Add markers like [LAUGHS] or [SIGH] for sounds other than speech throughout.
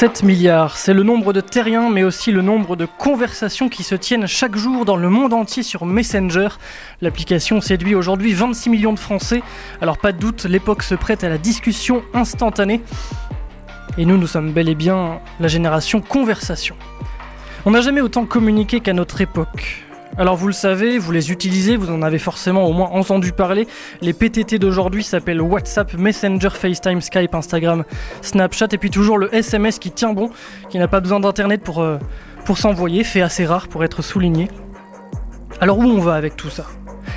7 milliards, c'est le nombre de terriens, mais aussi le nombre de conversations qui se tiennent chaque jour dans le monde entier sur Messenger. L'application séduit aujourd'hui 26 millions de Français, alors pas de doute, l'époque se prête à la discussion instantanée. Et nous, nous sommes bel et bien la génération conversation. On n'a jamais autant communiqué qu'à notre époque. Alors vous le savez, vous les utilisez, vous en avez forcément au moins entendu parler. Les PTT d'aujourd'hui s'appellent WhatsApp, Messenger, FaceTime, Skype, Instagram, Snapchat et puis toujours le SMS qui tient bon, qui n'a pas besoin d'internet pour, euh, pour s'envoyer, fait assez rare pour être souligné. Alors où on va avec tout ça?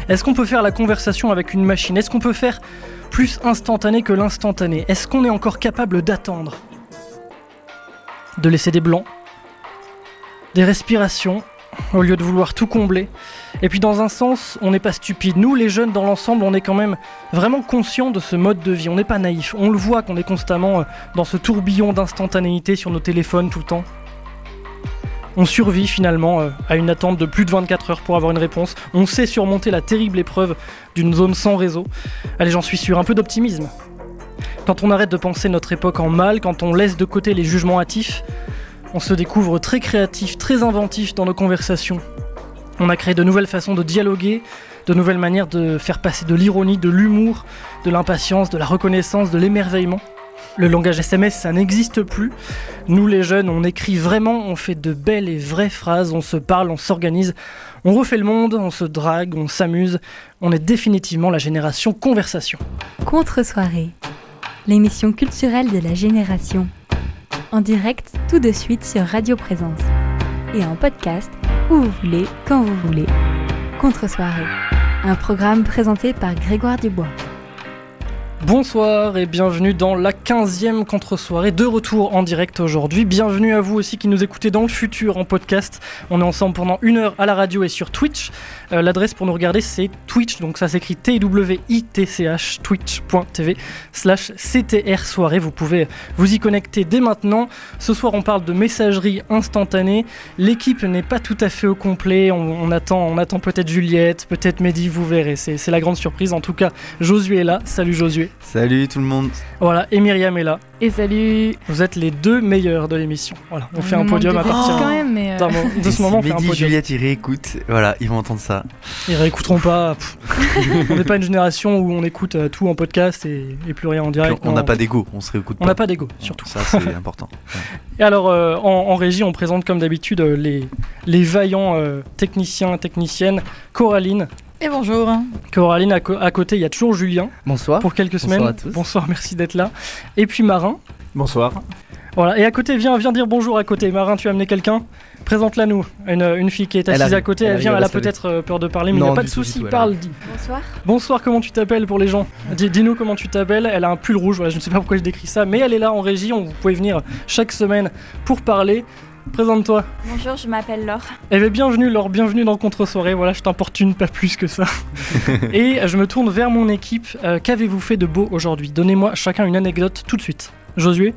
Est-ce qu'on peut faire la conversation avec une machine? Est-ce qu'on peut faire plus instantané que l'instantané? Est-ce qu'on est encore capable d'attendre? De laisser des blancs? Des respirations? Au lieu de vouloir tout combler. Et puis dans un sens, on n'est pas stupide. Nous, les jeunes, dans l'ensemble, on est quand même vraiment conscients de ce mode de vie. On n'est pas naïf. On le voit qu'on est constamment euh, dans ce tourbillon d'instantanéité sur nos téléphones tout le temps. On survit finalement euh, à une attente de plus de 24 heures pour avoir une réponse. On sait surmonter la terrible épreuve d'une zone sans réseau. Allez, j'en suis sûr, un peu d'optimisme. Quand on arrête de penser notre époque en mal, quand on laisse de côté les jugements hâtifs, on se découvre très créatif, très inventif dans nos conversations. On a créé de nouvelles façons de dialoguer, de nouvelles manières de faire passer de l'ironie, de l'humour, de l'impatience, de la reconnaissance, de l'émerveillement. Le langage SMS, ça n'existe plus. Nous les jeunes, on écrit vraiment, on fait de belles et vraies phrases, on se parle, on s'organise, on refait le monde, on se drague, on s'amuse. On est définitivement la génération conversation. Contre-soirée, l'émission culturelle de la génération en direct tout de suite sur Radio Présence et en podcast où vous voulez, quand vous voulez. Contre-soirée, un programme présenté par Grégoire Dubois. Bonsoir et bienvenue dans la 15e contre-soirée de retour en direct aujourd'hui. Bienvenue à vous aussi qui nous écoutez dans le futur en podcast. On est ensemble pendant une heure à la radio et sur Twitch. Euh, l'adresse pour nous regarder c'est Twitch, donc ça s'écrit T-W-I-T-C-H, twitch.tv slash CTR soirée. Vous pouvez vous y connecter dès maintenant. Ce soir on parle de messagerie instantanée. L'équipe n'est pas tout à fait au complet. On, attend, on attend peut-être Juliette, peut-être Mehdi, vous verrez. C'est la grande surprise. En tout cas, Josué est là. Salut Josué. Salut tout le monde. Voilà, et Myriam est là. Et salut. Vous êtes les deux meilleurs de l'émission. Voilà, on, fait un podium à partir quand même, mais euh, de ce moment. on fait un podium. Juliette, ils réécoutent. Voilà, ils vont entendre ça. Ils réécouteront pas. on n'est pas une génération où on écoute euh, tout en podcast et, plus rien en direct. on n'a pas d'ego, on se réécoute. On n'a pas d'ego, surtout. Ça, c'est [LAUGHS] important. Et alors, euh, en, régie, on présente comme d'habitude les, les vaillants techniciens, techniciennes. Coraline, et bonjour. Coraline, à, côté, il y a toujours Julien. Bonsoir. Pour quelques semaines. Bonsoir à tous. Bonsoir, merci d'être là. Et puis Marin. Bonsoir. Voilà, et à côté, viens, viens dire bonjour à côté. Marin, tu as amené quelqu'un? Présente-la nous. Une, fille qui est assise à côté, elle, vient, elle a peut-être euh, peur de parler, mais il n'y a pas de souci, parle. Dis. Bonsoir. Bonsoir, comment tu t'appelles pour les gens? Dis-nous comment tu t'appelles. Elle a un pull rouge, voilà, je ne sais pas pourquoi je décris ça, mais elle est là en régie. On, vous pouvez venir chaque semaine pour parler. Présente-toi. Bonjour, je m'appelle Laure. Eh bien, bienvenue Laure, bienvenue dans Contre-soirée. Voilà, je t'importune pas plus que ça. [LAUGHS] Et je me tourne vers mon équipe. Euh, qu'avez-vous fait de beau aujourd'hui? Donnez-moi chacun une anecdote tout de suite. Josué?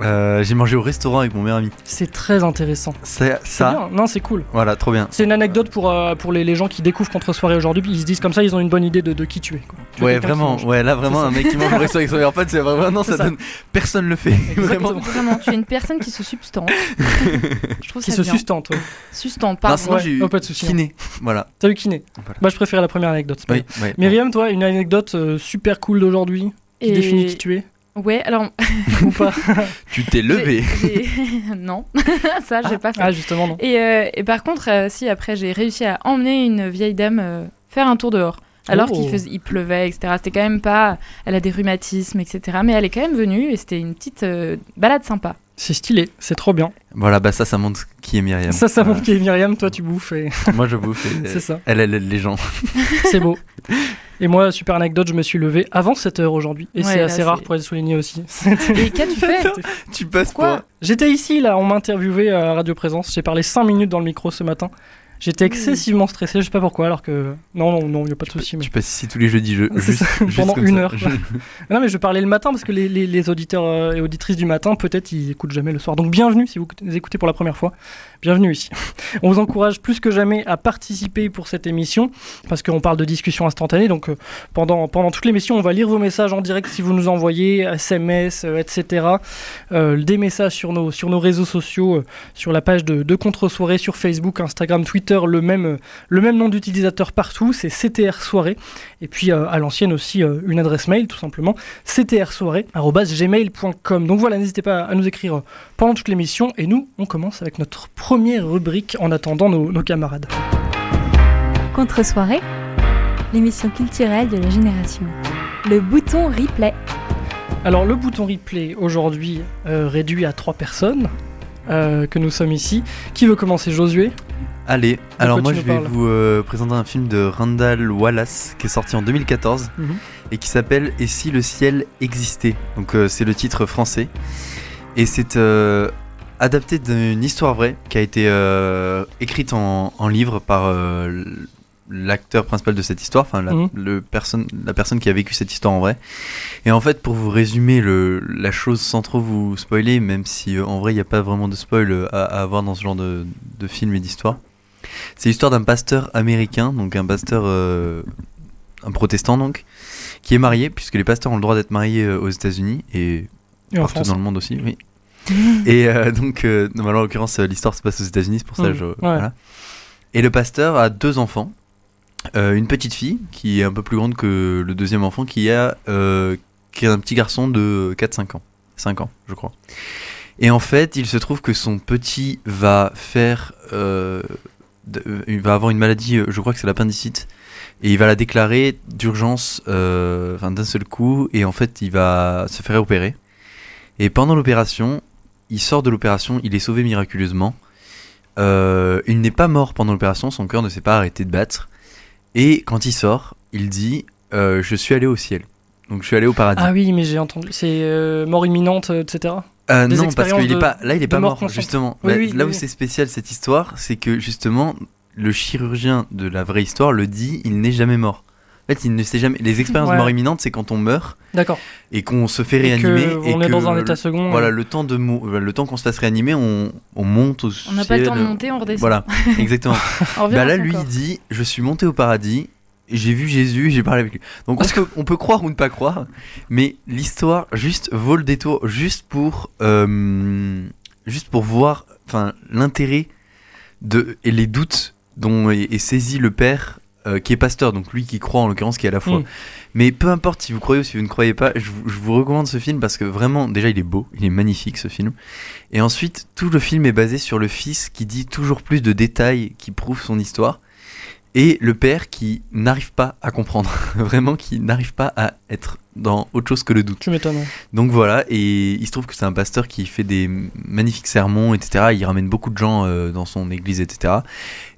Euh, j'ai mangé au restaurant avec mon meilleur ami. C'est très intéressant. C'est ça. Non, c'est cool. Voilà, trop bien. C'est une anecdote pour, euh, pour les, les, gens qui découvrent contre soirée aujourd'hui. Ils se disent comme ça, ils ont une bonne idée de, de qui tu es. Quoi. ouais, vraiment. Ouais, là vraiment un mec qui mange au restaurant avec son meilleur pote, c'est vraiment non, ça, Donne... personne le fait. Vraiment. vraiment. Tu es une personne qui se substante. [LAUGHS] je trouve qui se sustente. Ouais. Sustante, pardon. Non, j'ai eu oh, pas de souci. Kiné. Voilà. T'as eu kiné. Bah, je préfère la première anecdote. Oui, Myriam, toi, une anecdote euh, super cool d'aujourd'hui qui définit qui tu es? Ouais, alors. [LAUGHS] Ou pas [LAUGHS] Tu t'es levé [LAUGHS] Non, ça, j'ai pas fait. Ah, justement, non. Et, euh, et par contre, euh, si, après, j'ai réussi à emmener une vieille dame euh, faire un tour dehors. Alors qu'il oh. il pleuvait, etc. C'était quand même pas. Elle a des rhumatismes, etc. Mais elle est quand même venue et c'était une petite balade sympa. C'est stylé, c'est trop bien. Voilà, bah ça, ça montre qui est Myriam. Ça, ça montre qui est Myriam. Toi, tu bouffes. Et... Moi, je bouffe. c'est ça. Elle, elle aide les gens. c'est beau. Et moi, super anecdote, je me suis levé avant 7 heures aujourd'hui. Et c'est assez rare pour être souligné aussi. Et qu'as-tu [LAUGHS] fait Tu passes quoi J'étais ici, là, on m'a interviewé à Radio Présence. J'ai parlé 5 minutes dans le micro ce matin. J'étais excessivement stressé, je sais pas pourquoi, alors que. Non, non, non, il n'y a pas de souci. Tu passes ici tous les jeudis, je... [LAUGHS] juste, pendant une heure. [LAUGHS] non, mais je parlais le matin parce que les, les, auditeurs euh, et auditrices du matin, peut-être, ils écoutent jamais le soir. Donc, bienvenue si vous écoutez pour la première fois. Bienvenue ici. [LAUGHS] On vous encourage plus que jamais à participer pour cette émission parce qu'on parle de discussion instantanée. Donc, euh, pendant, pendant toute l'émission, on va lire vos messages en direct si vous nous envoyez, SMS, etc. Euh, des messages sur nos, sur nos réseaux sociaux, sur la page de, de Contre-soirée, sur Facebook, Instagram, Twitter le même, le même nom d'utilisateur partout, c'est CTR Soirée. Et puis euh, à l'ancienne aussi euh, une adresse mail, tout simplement, ctrsoirée.gmail.com. Donc voilà, n'hésitez pas à nous écrire euh, pendant toute l'émission. Et nous, on commence avec notre première rubrique en attendant nos, nos camarades. Contre-soirée, l'émission culturelle de la génération. Le bouton replay. Alors le bouton replay aujourd'hui réduit à trois personnes. que nous sommes ici. Qui veut commencer? Josué? Allez, alors moi je vais vous euh, présenter un film de Randall Wallace qui est sorti en 2014 mhm. et qui s'appelle Et si le ciel existait? Donc euh, c'est le titre français et c'est euh, adapté d'une histoire vraie qui a été écrite en, livre par l'acteur principal de cette histoire, enfin la, mhm. le personne, la personne qui a vécu cette histoire en vrai. Et en fait, pour vous résumer le, la chose sans trop vous spoiler, même si en vrai il n'y a pas vraiment de spoil à, avoir dans ce genre de, de film et d'histoire, c'est l'histoire d'un pasteur américain, donc un pasteur, euh, un protestant donc, qui est marié, puisque les pasteurs ont le droit d'être mariés euh, aux États-Unis et, partout dans le monde aussi, oui. [LAUGHS] et euh, donc, normalement en l'occurrence, l'histoire se passe aux États-Unis, c'est pour ça. Mm. Je, voilà. Et le pasteur a deux enfants. une petite fille qui est un peu plus grande que le deuxième enfant qui a qui est un petit garçon de 4-5 ans. 5 ans, je crois. Et en fait, il se trouve que son petit va faire euh, il va avoir une maladie, euh, je crois que c'est l'appendicite, et il va la déclarer d'urgence, euh, enfin d'un seul coup, et en fait il va se faire opérer. Et pendant l'opération, il sort de l'opération, il est sauvé miraculeusement. il n'est pas mort pendant l'opération, son cœur ne s'est pas arrêté de battre. Et quand il sort, il dit Je suis allé au ciel. Donc je suis allé au paradis. Ah oui, mais j'ai entendu. C'est mort imminente, etc. Euh, non, parce qu'il est pas. Là, il est pas mort, justement. là, où c'est spécial cette histoire, c'est que justement, le chirurgien de la vraie histoire le dit, il n'est jamais mort. En fait, il ne sait jamais. Les expériences de mort imminente, c'est quand on meurt. D'accord. Et qu'on se fait réanimer. Et, on est dans un état second. Voilà, le temps de le temps qu'on se fasse réanimer, on, on monte au On n'a pas le temps de monter, on redescend. Voilà, exactement. [LAUGHS] bah là, lui, il dit, je suis monté au paradis j'ai vu Jésus, j'ai parlé avec lui. Donc on [LAUGHS] peut, on peut, croire ou ne pas croire, mais l'histoire juste vaut le détour, juste pour, euh, juste pour voir, enfin l'intérêt de et les doutes dont est, saisi le père euh, qui est pasteur, donc lui qui croit en l'occurrence qui est à la foi. Mm. Mais peu importe si vous croyez ou si vous ne croyez pas, je, je, vous recommande ce film parce que vraiment, déjà il est beau, il est magnifique ce film. Et ensuite, tout le film est basé sur le fils qui dit toujours plus de détails qui prouvent son histoire et le père qui n'arrive pas à comprendre, [LAUGHS] vraiment qui n'arrive pas à être dans autre chose que le doute. Tu m'étonnes. Donc voilà, et il se trouve que c'est un pasteur qui fait des magnifiques sermons, etc. Il ramène beaucoup de gens euh, dans son église, etc.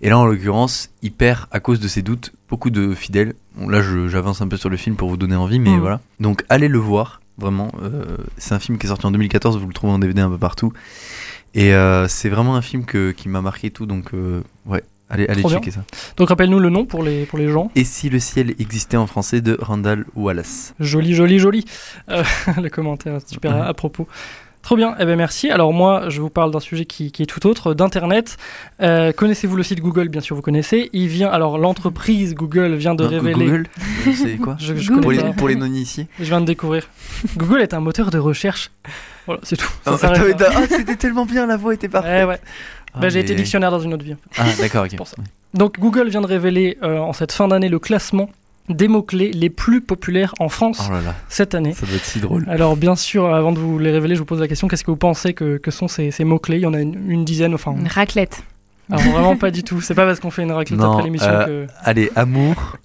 Et là, en l'occurrence, il perd, à cause de ses doutes, beaucoup de fidèles. Bon, là, j'avance un peu sur le film pour vous donner envie, mais mm. voilà. Donc allez le voir, vraiment. Euh, c'est un film qui est sorti en 2014, vous le trouvez en DVD un peu partout. Et euh, c'est vraiment un film que, qui m'a marqué tout, donc ouais, Allez, allez checker ça. Donc rappelle-nous le nom pour les, pour les gens. Et si le ciel existait en français de Randall Wallace. Joli, joli, joli. Euh, [LAUGHS] le commentaire super à, propos. Trop bien, eh ben merci. Alors moi, je vous parle d'un sujet qui, qui, est tout autre, d'Internet. Euh, connaissez-vous le site Google? Bien sûr, vous connaissez. Il vient, alors l'entreprise Google vient de révéler. Google, c'est quoi? [LAUGHS] Je, pour, les, pour, les. Je viens de découvrir. Google est un moteur de recherche. Voilà, c'est tout. Ah, c'était tellement bien, la voix était parfaite. ouais. Bah, j'ai été dictionnaire dans une autre vie. Ah, d'accord, ok. [LAUGHS] Donc, Google vient de révéler euh, en cette fin d'année le classement des mots-clés les plus populaires en France oh cette année. Ça doit être si drôle. Alors, bien sûr, avant de vous les révéler, je vous pose la question qu'est-ce que vous pensez que, que sont ces, ces mots-clés? Il y en a une, dizaine. Enfin, une raclette. Alors, vraiment pas du tout. C'est pas parce qu'on fait une raclette après l'émission euh, que. Allez, amour.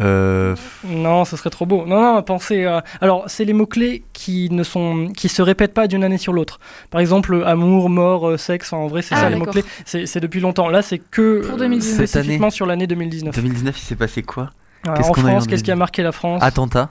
Euh... Non, ce serait trop beau. Non, non, pensez. À... Alors, c'est les mots-clés qui ne sont, qui se répètent pas d'une année sur l'autre. Par exemple, amour, mort, euh, sexe. En vrai, c'est ah, ça les mots-clés. C'est depuis longtemps. Là, c'est que spécifiquement sur l'année 2019. 2019, il s'est passé quoi? En France, qu'est-ce qui a marqué la France? Attentat.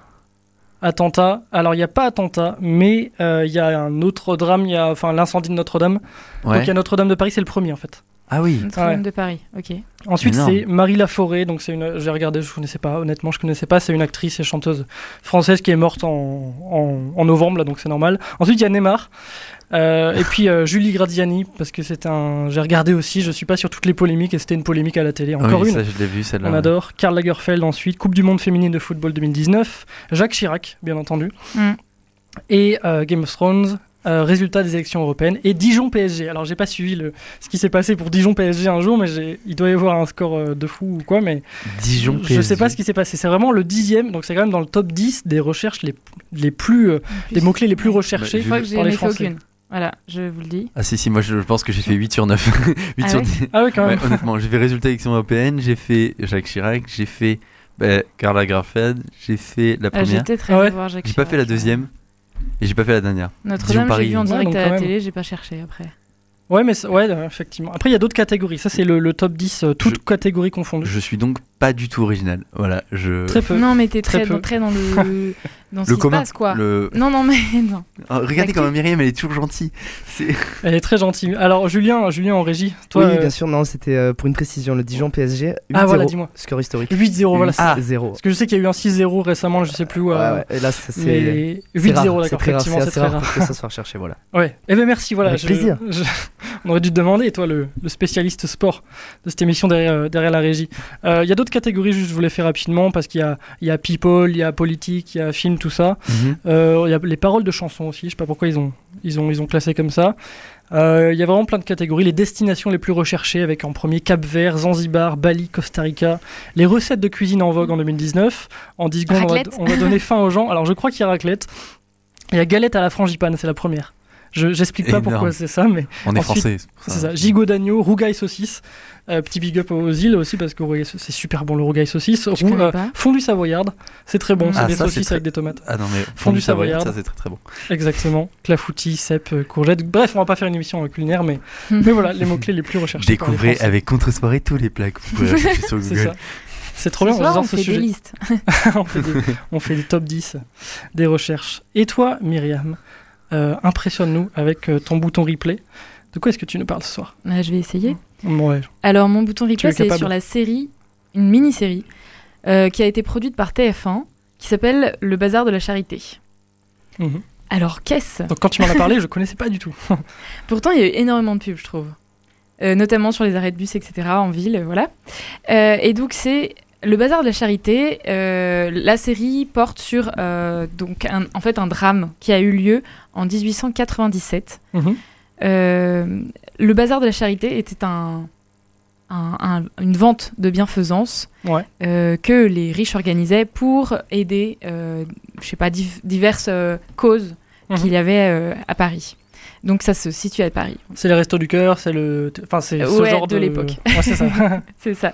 Attentat. Alors, il n'y a pas attentat, mais euh, il y a un autre drame. Il y a enfin l'incendie de Notre-Dame. Donc, il y a Notre-Dame de Paris, c'est le premier en fait. Ah oui. Notre-Dame de Paris, ok. Ensuite, c'est Marie Laforêt. Donc, c'est une. J'ai regardé, je connaissais pas. Honnêtement, je connaissais pas. C'est une actrice et chanteuse française qui est morte en, en, novembre, là, donc c'est normal. Ensuite, il y a Neymar. Euh, et puis euh, Julie Gradiani, parce que c'est un. J'ai regardé aussi, je suis pas sur toutes les polémiques et c'était une polémique à la télé. Encore une. Ça, je l'ai vu, celle-là. On adore. Karl Lagerfeld ensuite, Coupe du Monde féminine de football 2019. Jacques Chirac, bien entendu. Mm. Et euh, Game of Thrones, euh, résultat des élections européennes et Dijon PSG. Alors j'ai pas suivi le, ce qui s'est passé pour Dijon PSG un jour, mais il doit y avoir un score euh, de fou ou quoi, mais Dijon PSG. Je sais pas ce qui s'est passé. C'est vraiment le dixième, donc c'est quand même dans le top 10 des recherches les, les plus, euh, des mots clés les plus recherchés bah, je par les Français. Aucune. Voilà, je vous le dis. Ah si si, moi je pense que j'ai fait 8 sur 9. 8 [LAUGHS] ah sur 10. Ah oui quand même. honnêtement, j'ai fait résultat élections européennes, j'ai fait Jacques Chirac, j'ai fait bah, Carla Grafed, j'ai fait la ah, première. Ah, J'ai pas fait la deuxième. Et j'ai pas fait la dernière. Notre-Dame, j'ai vu en direct à la télé, j'ai pas cherché après. Ouais, mais ouais, effectivement. Après, il y a d'autres catégories. Ça, c'est le, top 10, euh, toutes catégories confondues. Je suis donc pas du tout original. Voilà, je. Très peu. Non, mais t'es très, très, dans le. [LAUGHS] dans ce le qui commun, se passe, quoi. Le... Non, non, mais [LAUGHS] non. Oh, regardez comment Myriam, elle est toujours gentille. [LAUGHS] Elle est très gentille. Alors, Julien, Julien en régie. Toi, oui, bien euh, sûr. Non, c'était euh, pour une précision. Le Dijon PSG. 8 ah, voilà, dis-moi. Score historique. 8-0, voilà. Ah, 0. Parce que je sais qu'il y a eu un 6-0 récemment, je sais plus où. Ouais, ouais. Et là, c'est. 8-0, d'accord. C'est très rare. C'est très rare que ça soit recherché, voilà. Ouais. Eh ben, merci, voilà. Avec plaisir. On aurait dû te demander, toi, le spécialiste sport de cette émission derrière euh, la régie. Il y a d'autres catégories, juste je voulais fait rapidement parce qu'il y a, il y a people, il y a politique, il y a film, tout ça. Mhm. Euh, il y a les paroles de chansons aussi. Je sais pas pourquoi ils ont, ils ont, ils ont classé comme ça. Euh, il y a vraiment plein de catégories. Les destinations les plus recherchées avec en premier Cap Vert, Zanzibar, Bali, Costa Rica. Les recettes de cuisine en vogue en 2019. En 10 secondes, on va, donner fin aux gens. Alors je crois qu'il y a raclette. Il y a galette à la frangipane, c'est la première. Je j'explique pas pourquoi c'est ça, mais. On est français. C'est ça. Gigot d'agneau, rougaille saucisse. Euh, petit big up aux îles aussi parce que c'est super bon le rougaille saucisse. Euh, fondu savoyarde, c'est très bon. c'est ah, des saucisses avec des tomates. Ah non mais fondu, savoyarde, ça c'est très très bon. Exactement. Clafoutis, cèpe, euh, courgette. Bref, on va pas faire une émission culinaire, mais [LAUGHS] mais voilà les mots clés les plus recherchés. Découvrez avec contre soirée tous les plats que vous pouvez [LAUGHS] rechercher sur Google. C'est trop bien, on, fait des listes. [LAUGHS] on, fait des, on fait des top 10 des recherches. Et toi, Myriam, impressionne-nous avec ton bouton replay. De quoi est-ce que tu nous parles ce soir? Bah, Je vais essayer. Ouais. Alors, mon bouton replay, c'est sur la série, une mini-série, euh, qui a été produite par TF1, qui s'appelle Le Bazar de la Charité. Mhm. Alors, qu'est-ce? Donc, quand tu m'en as parlé, je connaissais pas du tout. [LAUGHS] Pourtant, il y a eu énormément de pubs, je trouve. Euh, notamment sur les arrêts de bus, etc., en ville, voilà. Euh, et donc, c'est le bazar de la charité, la série porte sur donc en fait un drame qui a eu lieu en 1897. Euh, le bazar de la charité était un, une vente de bienfaisance euh, que les riches organisaient pour aider, euh, je sais pas, diverses causes mhm. qu'il y avait à Paris. Donc ça se situe à Paris. C'est les restos du cœur, c'est le, enfin c'est ce genre de, l'époque. c'est ça. [LAUGHS] c'est ça.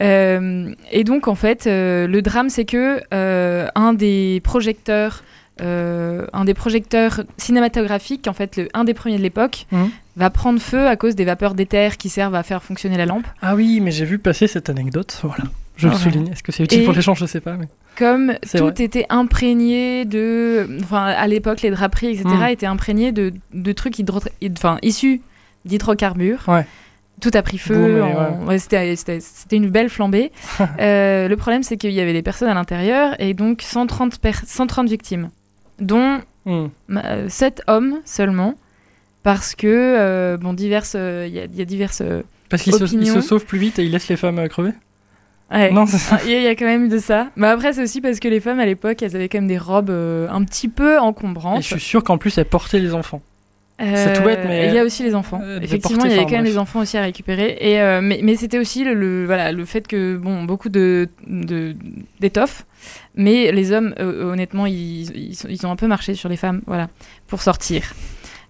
Et donc en fait, le drame c'est que un des projecteurs euh, un des projecteurs cinématographiques, en fait, le, un des premiers de l'époque, mhm. va prendre feu à cause des vapeurs d'éther qui servent à faire fonctionner la lampe. Ah oui, mais j'ai vu passer cette anecdote, voilà. Je le souligne. Est-ce que c'est utile pour les gens Je sais pas. Mais... Comme tout était imprégné de. Enfin, à l'époque, les draperies, etc., mhm. étaient imprégnés de, de trucs hydro... enfin, issus d'hydrocarbures. Ouais. Tout a pris feu. C'était une belle flambée. [LAUGHS] Euh, le problème, c'est qu'il y avait des personnes à l'intérieur et donc 130, 130 victimes dont 7 hmm. hommes seulement, parce que, euh, bon, diverses. Il euh, y, a diverses. Euh, parce qu'ils se, se, sauvent plus vite et ils laissent les femmes crever Non, ah, il y, a quand même de ça. Mais après, c'est aussi parce que les femmes à l'époque, elles avaient quand même des robes un petit peu encombrantes. Et je suis sûr qu'en plus, elles portaient les enfants. C'est tout bête, mais. Il y a aussi les enfants. Effectivement, il y avait quand même les enfants aussi à récupérer. Et, mais, mais c'était aussi le, voilà, le fait que bon, beaucoup d'étoffes. De, d'étoffes mais les hommes, euh, euh, honnêtement, ils, ils, ont un peu marché sur les femmes, voilà, pour sortir.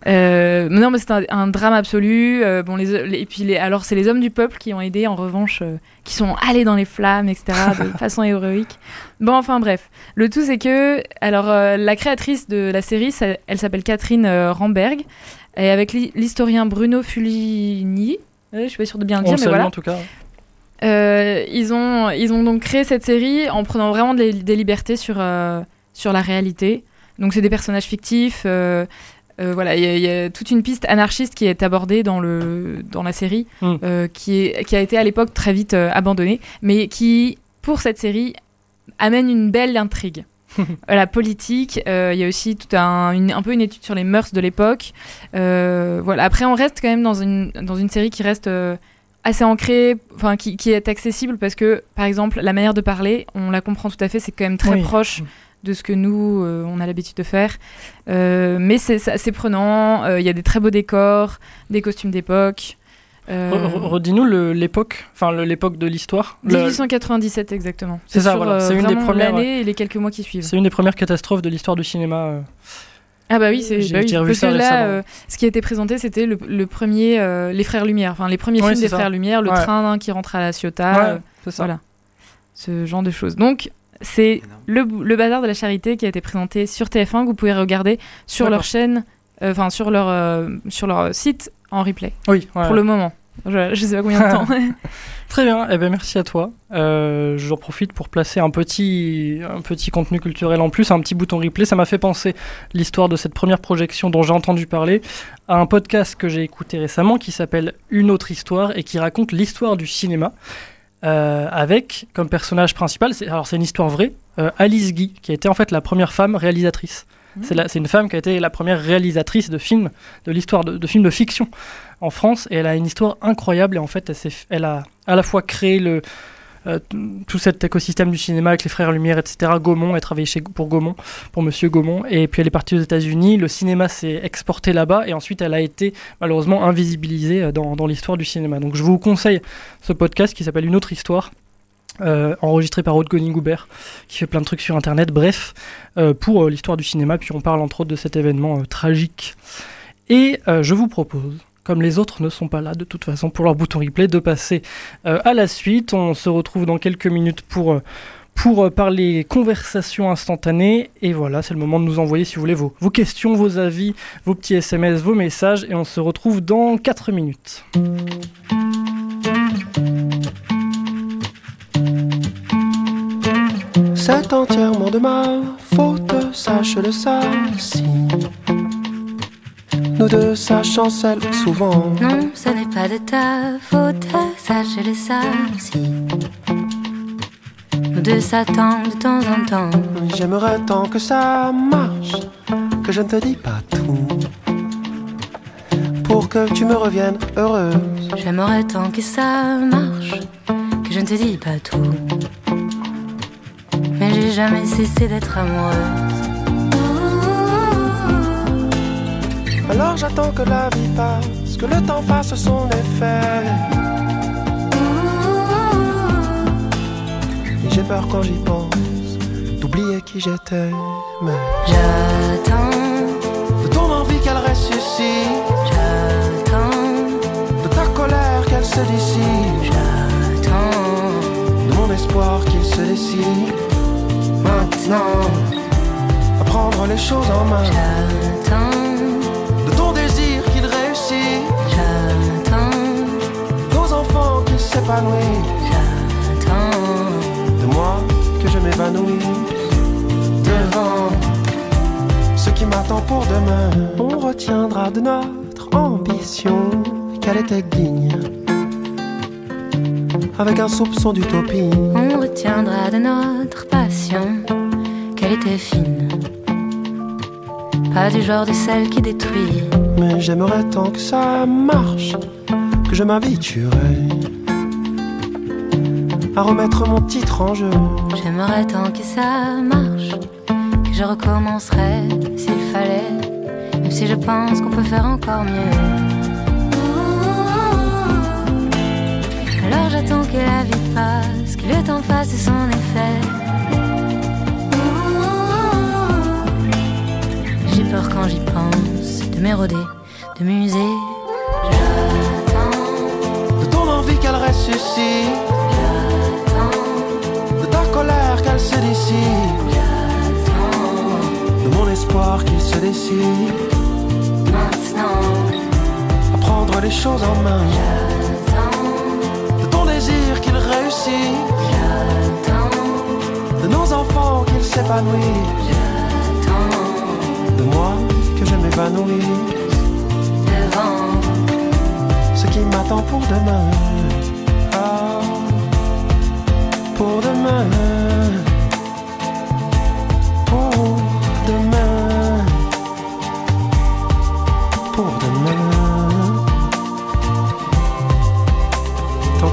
Euh, non, mais c'est un, drame absolu. bon, les, et puis, les, alors, c'est les hommes du peuple qui ont aidé, en revanche, qui sont allés dans les flammes, etc., de [LAUGHS] façon héroïque. Bon, enfin, bref. Le tout, c'est que, alors, la créatrice de la série, elle s'appelle Catherine Ramberg, et avec l'historien Bruno Fulini, je suis pas sûre de bien le dire, mais voilà. en tout cas. Euh, ils, ont, ils ont donc créé cette série en prenant vraiment des, libertés sur, euh, sur la réalité. Donc c'est des personnages fictifs. Euh, voilà, il y, a toute une piste anarchiste qui est abordée dans, le, dans la série, mm. qui, est, qui a été à l'époque très vite abandonnée, mais qui, pour cette série, amène une belle intrigue. [LAUGHS] la politique, il y a aussi tout un, un peu une étude sur les mœurs de l'époque. voilà. Après, on reste quand même dans une, dans une série qui reste assez ancré, enfin qui, qui, est accessible parce que, par exemple, la manière de parler, on la comprend tout à fait, c'est quand même très proche de ce que nous, euh, on a l'habitude de faire. Euh, mais c'est assez prenant, euh, il y a des très beaux décors, des costumes d'époque. Redis-nous l'époque, enfin l'époque de l'histoire. 1897 exactement. C'est ça, voilà. C'est une des premières années et les quelques mois qui suivent. C'est une des premières catastrophes de l'histoire du cinéma. Ah bah oui, c'est bah oui, parce que là, euh, ce qui a été présenté, c'était le, premier, euh, les Frères Lumière, enfin les premiers films des Frères Lumière, le train qui rentre à la Ciotat, euh, voilà, ce genre de choses. Donc c'est le, le, bazar de la charité qui a été présenté sur TF1 que vous pouvez regarder sur leur chaîne, enfin sur leur sur leur site en replay. Oui, pour le moment. Je, ne sais pas combien de temps. [LAUGHS] [LAUGHS] Très bien, eh ben, merci à toi. Euh, J'en profite pour placer un petit, un petit contenu culturel en plus, un petit bouton replay. Ça m'a fait penser l'histoire de cette première projection dont j'ai entendu parler à un podcast que j'ai écouté récemment qui s'appelle Une autre histoire et qui raconte l'histoire du cinéma. Euh, avec comme personnage principal, alors c'est une histoire vraie, euh, Alice Guy, qui a été en fait la première femme réalisatrice. Mmh. C'est une femme qui a été la première réalisatrice de films, de l'histoire de, de, films de fiction en France, et elle a une histoire incroyable, et en fait, elle, elle a à la fois créé le, euh, tout cet écosystème du cinéma avec les frères Lumière, etc. Gaumont, elle travaillé chez, pour Gaumont, pour Monsieur Gaumont, et puis elle est partie aux États-Unis. Le cinéma s'est exporté là-bas, et ensuite elle a été malheureusement invisibilisée euh, dans, l'histoire du cinéma. Donc je vous conseille ce podcast qui s'appelle Une autre histoire. Euh, enregistré par Aude Goubert, qui fait plein de trucs sur internet, bref, pour l'histoire du cinéma, puis on parle entre autres de cet événement tragique. Et je vous propose, comme les autres ne sont pas là de toute façon pour leur bouton replay, de passer à la suite. On se retrouve dans quelques minutes pour, pour parler conversation instantanée. Et voilà, c'est le moment de nous envoyer, si vous voulez, vos, questions, vos avis, vos petits SMS, vos messages. Et on se retrouve dans 4 minutes. C'est entièrement de ma faute, sache-le ça. Nous deux, ça chancelle souvent. Non, ce n'est pas de ta faute, sache-le ça. Si nous deux, ça de temps en temps. J'aimerais tant que ça marche, que je ne te dis pas tout. Pour que tu me reviennes heureuse. J'aimerais tant que ça marche, que je ne te dis pas tout mais j'ai jamais cessé d'être amoureuse. Alors j'attends que la vie passe, que le temps fasse son effet. Et j'ai peur quand j'y pense d'oublier qui j'étais. Mais j'attends de ton envie qu'elle ressuscite. J'attends de ta colère qu'elle se dissipe. J'attends de mon espoir qu'il se décide maintenant à prendre les choses en main. J'attends de ton désir qu'il réussit. J'attends nos enfants qu'ils s'épanouissent. J'attends de moi que je m'évanouisse devant ce qui m'attend pour demain. On retiendra de notre ambition qu'elle était digne avec un soupçon d'utopie. On retiendra de notre passion qu'elle était fine, pas du genre de celle qui détruit. Mais j'aimerais tant que ça marche, que je m'habituerais à remettre mon titre en jeu. J'aimerais tant que ça marche, que je recommencerais s'il fallait, même si je pense qu'on peut faire encore mieux. Alors j'attends que la vie passe, que le temps fasse son effet. Peur quand j'y pense de m'éroder, de muser. J'attends de ton envie qu'elle ressuscite. J'attends de ta colère qu'elle se dissipe. J'attends de mon espoir qu'il se décide. Maintenant, à prendre les choses en main qu'il réussit. De nos enfants qu'il s'épanouit. Moi que je m'évanouisse devant ce qui m'attend pour demain. Ah, pour demain.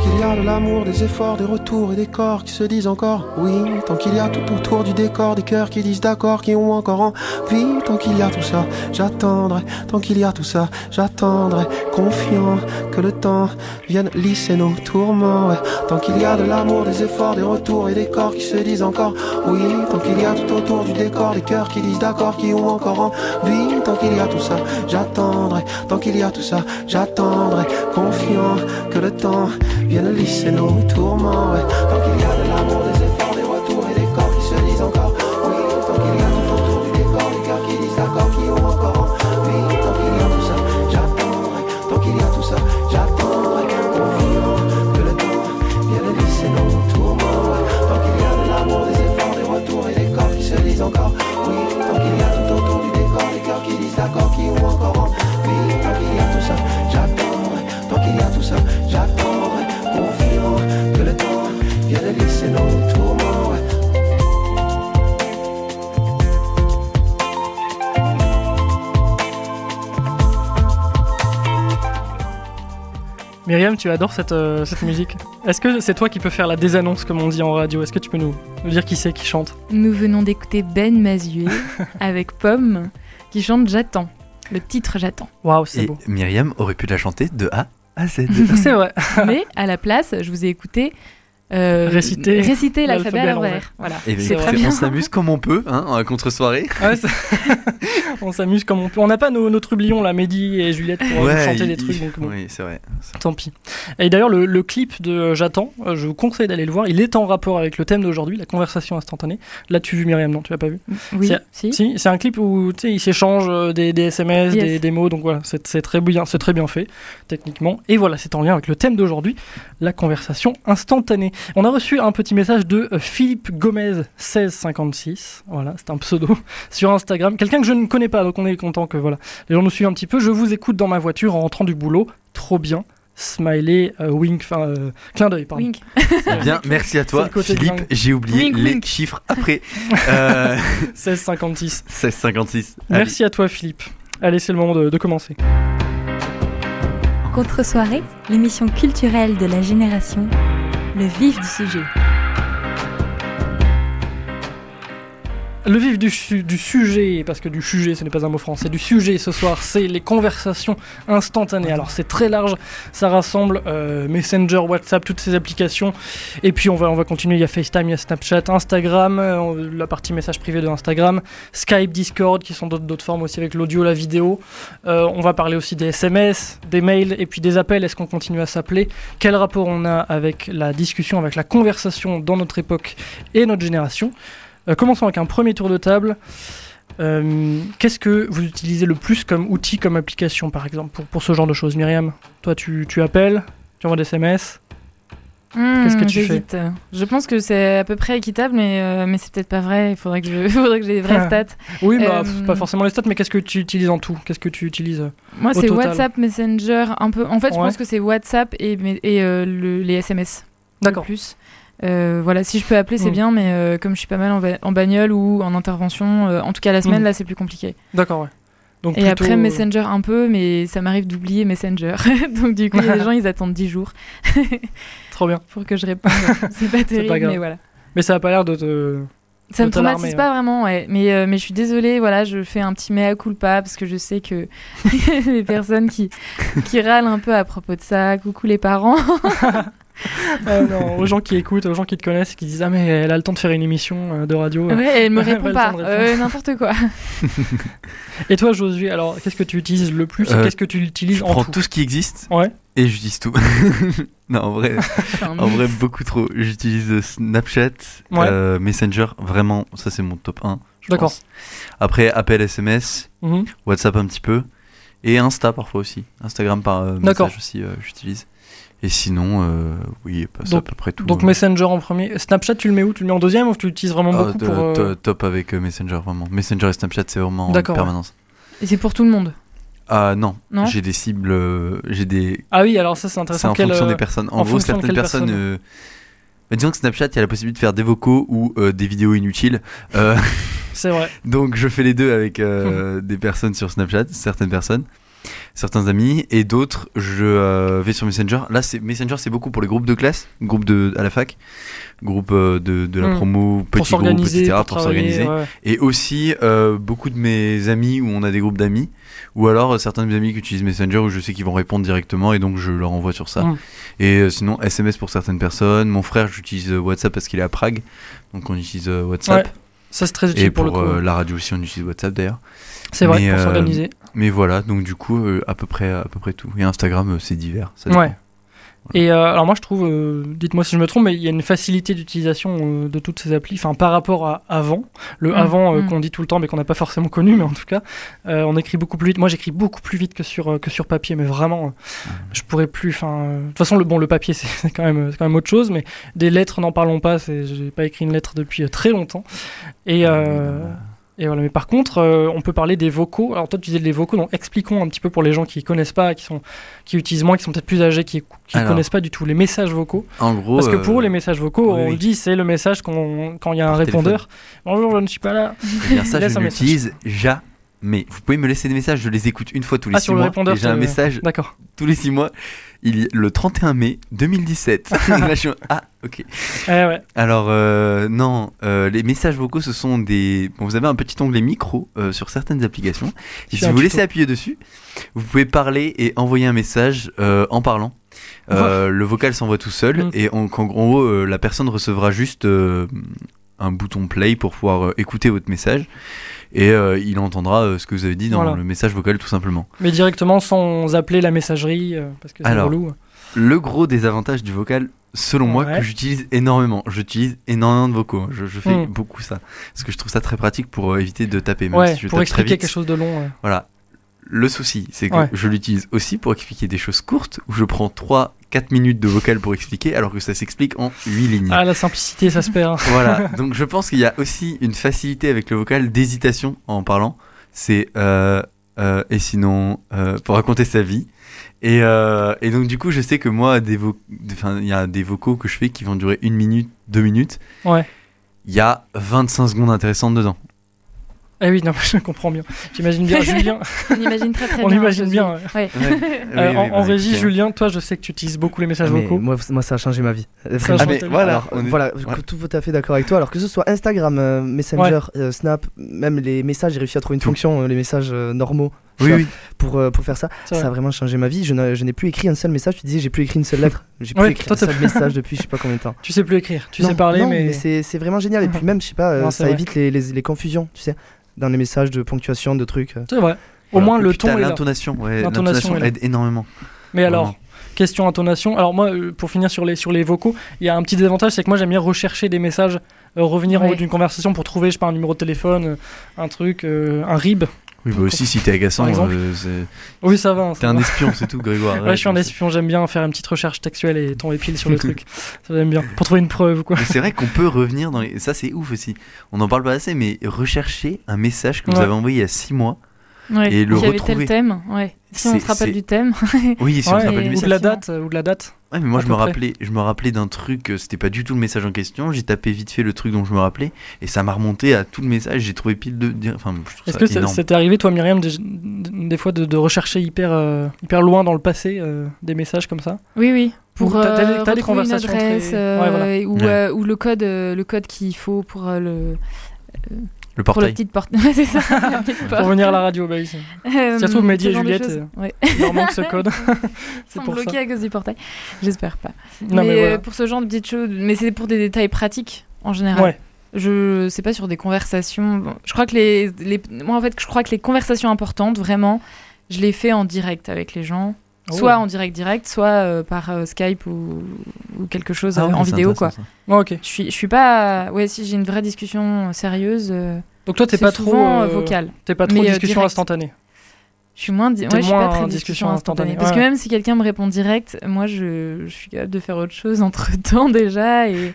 Qu'il y a de l'amour, des efforts, des retours et des corps qui se disent encore oui. Tant qu'il y a tout autour du décor, des cœurs qui disent d'accord, qui ont encore envie. Tant qu'il y a tout ça, j'attendrai. Tant qu'il y a tout ça, j'attendrai. Confiant que le temps vienne lisser nos tourments. Tant qu'il y a de l'amour, des efforts, des retours et des corps qui se disent encore oui. Tant qu'il y a tout autour du décor, des cœurs qui disent d'accord, qui ont encore envie. Tant qu'il y a tout ça, j'attendrai. Tant qu'il y a tout ça, j'attendrai. Confiant que le temps viennent lisser nos tourments. Tant qu'il y a de l'amour, Myriam, tu adores cette, euh, cette musique. Est-ce que c'est toi qui peux faire la désannonce, comme on dit en radio? Est-ce que tu peux nous, nous dire qui c'est qui chante? Nous venons d'écouter Ben Mazué [LAUGHS] avec Pomme qui chante J'attends. Le titre J'attends. Waouh, c'est Et beau. Myriam aurait pu la chanter de A à Z. [LAUGHS] c'est vrai. Mais à la place, je vous ai écouté euh, Réciter réciter l'alphabet à l'envers. Voilà. Et écoutez, très bien. on s'amuse comme on peut, hein, en contre-soirée. [LAUGHS] Ouais, ça- [LAUGHS] on s'amuse comme on peut. On n'a pas nos, nos trublions, là, Mehdi et Juliette, pour euh, chanter des trucs. Donc bon. Oui, c'est vrai. Tant pis. Et d'ailleurs, le, le clip de J'attends, euh, je vous conseille d'aller le voir. Il est en rapport avec le thème d'aujourd'hui, la conversation instantanée. Là, tu vu Myriam, non Tu l'as pas vu Oui, C'est- si. Si, c'est un clip où ils s'échangent des, des SMS, Yes. des, des mots. Donc voilà, c'est très bien, c'est très bien fait techniquement. Et voilà, c'est en lien avec le thème d'aujourd'hui, la conversation instantanée. On a reçu un petit message de euh, Philippe Gomez 1656. Voilà, c'est un pseudo [LAUGHS] sur Instagram. Quelqu'un que je ne connais pas, donc on est content que voilà, les gens nous suivent un petit peu. Je vous écoute dans ma voiture en rentrant du boulot. Trop bien. Smiley, euh, wink, enfin, euh, clin d'œil, pardon. Wink. [LAUGHS] Bien, merci à toi, Philippe. J'ai oublié Wink, les wink. chiffres après. [LAUGHS] Euh, 1656. 1656. Allez. Merci à toi, Philippe. Allez, c'est le moment de, de commencer. Contre-soirée, l'émission culturelle de la génération, le vif du sujet. Le vif du, su- du sujet, parce que du sujet ce n'est pas un mot français, du sujet ce soir, c'est les conversations instantanées. Alors c'est très large, ça rassemble euh, Messenger, WhatsApp, toutes ces applications. Et puis on va, on va continuer, il y a FaceTime, il y a Snapchat, Instagram, euh, la partie message privé de Instagram, Skype, Discord, qui sont d'autres d'autres formes aussi avec l'audio, la vidéo. Euh, on va parler aussi des SMS, des mails et puis des appels. Est-ce qu'on continue à s'appeler? Quel rapport on a avec la discussion, avec la conversation dans notre époque et notre génération? Euh, commençons avec un premier tour de table. Euh, Qu'est-ce que vous utilisez le plus comme outil, comme application, par exemple, pour, pour ce genre de choses? Myriam, toi, tu, tu appelles, tu envoies des SMS Qu'est-ce que Hmm, tu fais? Je pense que c'est à peu près équitable, mais, euh, mais c'est peut-être pas vrai. Il faudrait que [LAUGHS] j'ai des vraies stats. Oui, bah, Euh, pas forcément les stats, mais qu'est-ce que tu utilises en tout? Qu'est-ce que tu utilises Moi, c'est. WhatsApp, Messenger, un peu. En fait, je pense que c'est WhatsApp et, et euh, le- les SMS. D'accord. Plus. Euh, voilà, si je peux appeler, c'est Mm. bien, mais euh, comme je suis pas mal en, bagnole ou en intervention, euh, en tout cas la semaine, Mm. là, c'est plus compliqué. D'accord, ouais. Donc Et plutôt, après, Messenger un peu, mais ça m'arrive d'oublier Messenger. [LAUGHS] Donc, du coup, des [LAUGHS] gens, ils attendent 10 jours [LAUGHS] Trop bien. pour que je réponde. c'est pas terrible, mais voilà. Mais ça a pas l'air de te. Ça me traumatise ouais. pas vraiment, ouais. Mais, euh, mais je suis désolée, voilà, je fais un petit mea culpa parce que je sais que les personnes qui, qui râlent un peu à propos de ça, coucou les parents. Ah non, aux gens qui écoutent, aux gens qui te connaissent, qui disent Ah, mais elle a le temps de faire une émission euh, de radio. Ouais, elle me répond pas, Euh, n'importe quoi. Et toi, Josué, alors qu'est-ce que tu utilises le plus et Euh, Qu'est-ce que tu utilises Je en prends tout, tout ce qui existe Ouais. et j'utilise tout. [LAUGHS] non, en vrai, en vrai, beaucoup trop. J'utilise Snapchat, Ouais. euh, Messenger, vraiment, ça c'est mon top 1. je D'accord. Après, appel SMS, Mhm. WhatsApp un petit peu. Et Insta parfois aussi. Instagram par euh, D'accord. message aussi, euh, j'utilise. Et sinon, euh, oui, pas ça, à peu près tout. Donc euh. Messenger en premier. Snapchat, tu le mets où? Tu le mets en deuxième ou tu l'utilises vraiment Ah, beaucoup de- pour. euh, to- Top avec euh, Messenger, vraiment. Messenger et Snapchat, c'est vraiment en permanence. Et c'est pour tout le monde? Ah non, j'ai des cibles, j'ai des. Ah oui, alors ça c'est intéressant. C'est en fonction des personnes. En, gros, certaines personnes. Bah, disons que Snapchat, il y a la possibilité de faire des vocaux ou des vidéos inutiles. [LAUGHS] c'est vrai. [LAUGHS] Donc je fais les deux avec des personnes sur Snapchat, certaines personnes certains amis et d'autres je euh, vais sur Messenger. Là c'est Messenger c'est beaucoup pour les groupes de classe groupes de à la fac groupe euh, de, de, la hmm. promo petits groupes etc. pour, s'organiser. et aussi euh, beaucoup de mes amis où on a des groupes d'amis ou alors certains de mes amis qui utilisent Messenger où je sais qu'ils vont répondre directement et donc je leur envoie sur ça. Hmm. et sinon SMS pour certaines personnes. Mon frère j'utilise WhatsApp parce qu'il est à Prague donc on utilise WhatsApp. Ça c'est très utile et pour, le coup. la radio aussi on utilise WhatsApp d'ailleurs c'est vrai, pour s'organiser. Mais voilà, donc du coup, euh, à, peu près, à peu près tout. Et Instagram, euh, c'est divers. ouais. Et euh, alors moi je trouve, dites-moi si je me trompe, mais il y a une facilité d'utilisation de toutes ces applis, enfin par rapport à avant, le mm. avant mm. qu'on dit tout le temps mais qu'on n'a pas forcément connu, mais en tout cas, on écrit beaucoup plus vite. Moi j'écris beaucoup plus vite que sur que sur papier, mais vraiment, je pourrais plus. Enfin, de toute façon le bon le papier [LAUGHS] c'est quand même quand même autre chose, mais des lettres n'en parlons pas. J'ai pas écrit une lettre depuis très longtemps. Et et voilà, mais par contre, euh, on peut parler des vocaux. Alors toi, tu disais les vocaux, donc expliquons un petit peu pour les gens qui connaissent pas, qui sont, qui utilisent moins, qui sont peut-être plus âgés, qui, ne connaissent pas du tout les messages vocaux. En gros, parce que pour eux, les messages vocaux, on le dit, c'est le message quand il y a un répondeur. Bonjour, je ne suis pas là. Eh bien ça, je n'utilise jamais. Vous pouvez me laisser des messages, je les écoute une fois tous les ah, six mois. et j'ai un message tous les six mois il le 31 mai 2017. [LAUGHS] [LAUGHS] ah, ok. Alors, euh, non, euh, les messages vocaux, ce sont des. vous avez un petit onglet micro euh, sur certaines applications. si vous laissez appuyer dessus, vous pouvez parler et envoyer un message en parlant. le vocal s'envoie tout seul mm. et en, en gros, la personne recevra juste un bouton play pour pouvoir écouter votre message et euh, il entendra euh, ce que vous avez dit dans le message vocal tout simplement. Mais directement sans appeler la messagerie euh, parce que c'est relou. Le gros désavantage du vocal, selon moi, que j'utilise énormément. J'utilise énormément de vocaux. Je, fais hmm. beaucoup ça. Parce que je trouve ça très pratique pour éviter de taper. Même si je pour expliquer quelque chose de long. Voilà. Le souci, c'est que je l'utilise aussi pour expliquer des choses courtes où je prends 3 4 minutes de vocal pour expliquer, alors que ça s'explique en 8 lignes. Ah, la simplicité, ça se perd. [LAUGHS] Voilà, donc je pense qu'il y a aussi une facilité avec le vocal d'hésitation en parlant. C'est euh, euh, et sinon, euh, pour raconter sa vie. Et, et, donc, du coup, je sais que moi, il y a des vocaux que je fais qui vont durer une minute, deux minutes. Ouais. Il y a 25 secondes intéressantes dedans. Ah oui, non, [LAUGHS] je comprends bien. J'imagine bien [LAUGHS] Julien. On imagine très très bien. On imagine bien. [LAUGHS] Euh, en, régie, Julien, toi, je sais que tu utilises beaucoup les messages vocaux. Moi, moi, ça a changé ma vie. Ah, mais voilà, voilà, tout à fait d'accord avec toi. Alors que ce soit Instagram, euh, Messenger, euh, Snap, même les messages, j'ai réussi à trouver une fonction, les messages normaux. Oui, oui. Pour, pour faire ça, ça a vraiment changé ma vie. Je n'ai plus écrit un seul message. Tu disais, j'ai plus écrit une seule lettre. J'ai plus écrit un seul message depuis je sais pas combien de temps. [LAUGHS] Tu sais plus écrire, tu sais parler, mais. mais c'est vraiment génial. Et puis même, je sais pas, ça évite les, les confusions, tu sais dans les messages de ponctuation, de trucs. C'est vrai. Au moins le ton. L'intonation, ouais, l'intonation aide énormément. Mais alors, question intonation. Alors moi, euh, pour finir sur les, sur les vocaux, il y a un petit désavantage, c'est que moi j'aime bien rechercher des messages, euh, revenir en haut d'une conversation pour trouver, je sais pas, un numéro de téléphone, euh, un truc, un RIB. Oui, bah aussi si t'es agaçant, oui ça va. T'es un espion, c'est tout, Grégoire. [LAUGHS] ouais, je suis un espion. J'aime bien faire une petite recherche textuelle et tomber pile sur le [LAUGHS] truc. Ça j'aime bien pour trouver une preuve ou quoi. C'est vrai qu'on peut revenir dans les... ça, c'est ouf aussi. On en parle pas assez, mais rechercher un message que vous avez envoyé il y a 6 mois et le retrouver. Avait tel thème, ouais. Si on se rappelle du thème. oui, si on se rappelle du message. Ou de la date, ou de la date. Ouais, mais moi je me rappelais, je me rappelais d'un truc, euh, c'était pas du tout le message en question. J'ai tapé vite fait le truc dont je me rappelais et ça m'a remonté à tout le message. J'ai trouvé pile de, enfin. Est-ce que ça t'est arrivé toi, Myriam, des, fois de, rechercher hyper, euh, hyper loin dans le passé euh, des messages comme ça? Oui, oui. Pour t'as, des conversations une adresse, ou, ou, le code, le code qu'il faut pour le le portail. Pour la petite porte. [LAUGHS] c'est ça. [LAUGHS] pour venir à la radio, bah oui. [LAUGHS] Euh, si ça se trouve, Mehdi et Juliette, euh, ouais. il leur manque ce code. c'est pour bloqués à cause du portail. J'espère pas. Non, mais, euh, pour ce genre de petites choses, mais c'est pour des détails pratiques en général. Ouais. Je sais pas sur des conversations. Je crois que les, les, moi en fait, je crois que les conversations importantes, vraiment, je les fais en direct avec les gens. Oh. Soit en direct direct, soit euh, par euh, Skype ou, ou, quelque chose ah en vidéo quoi. ok. Je suis je suis pas ouais si j'ai une vraie discussion sérieuse. Euh, Donc toi t'es pas trop vocal. T'es pas trop discussion instantanée. Je suis moins, ouais, je suis pas très discussion instantanée. Parce que même si quelqu'un me répond direct, moi je, je, suis capable de faire autre chose entre temps [LAUGHS] déjà et.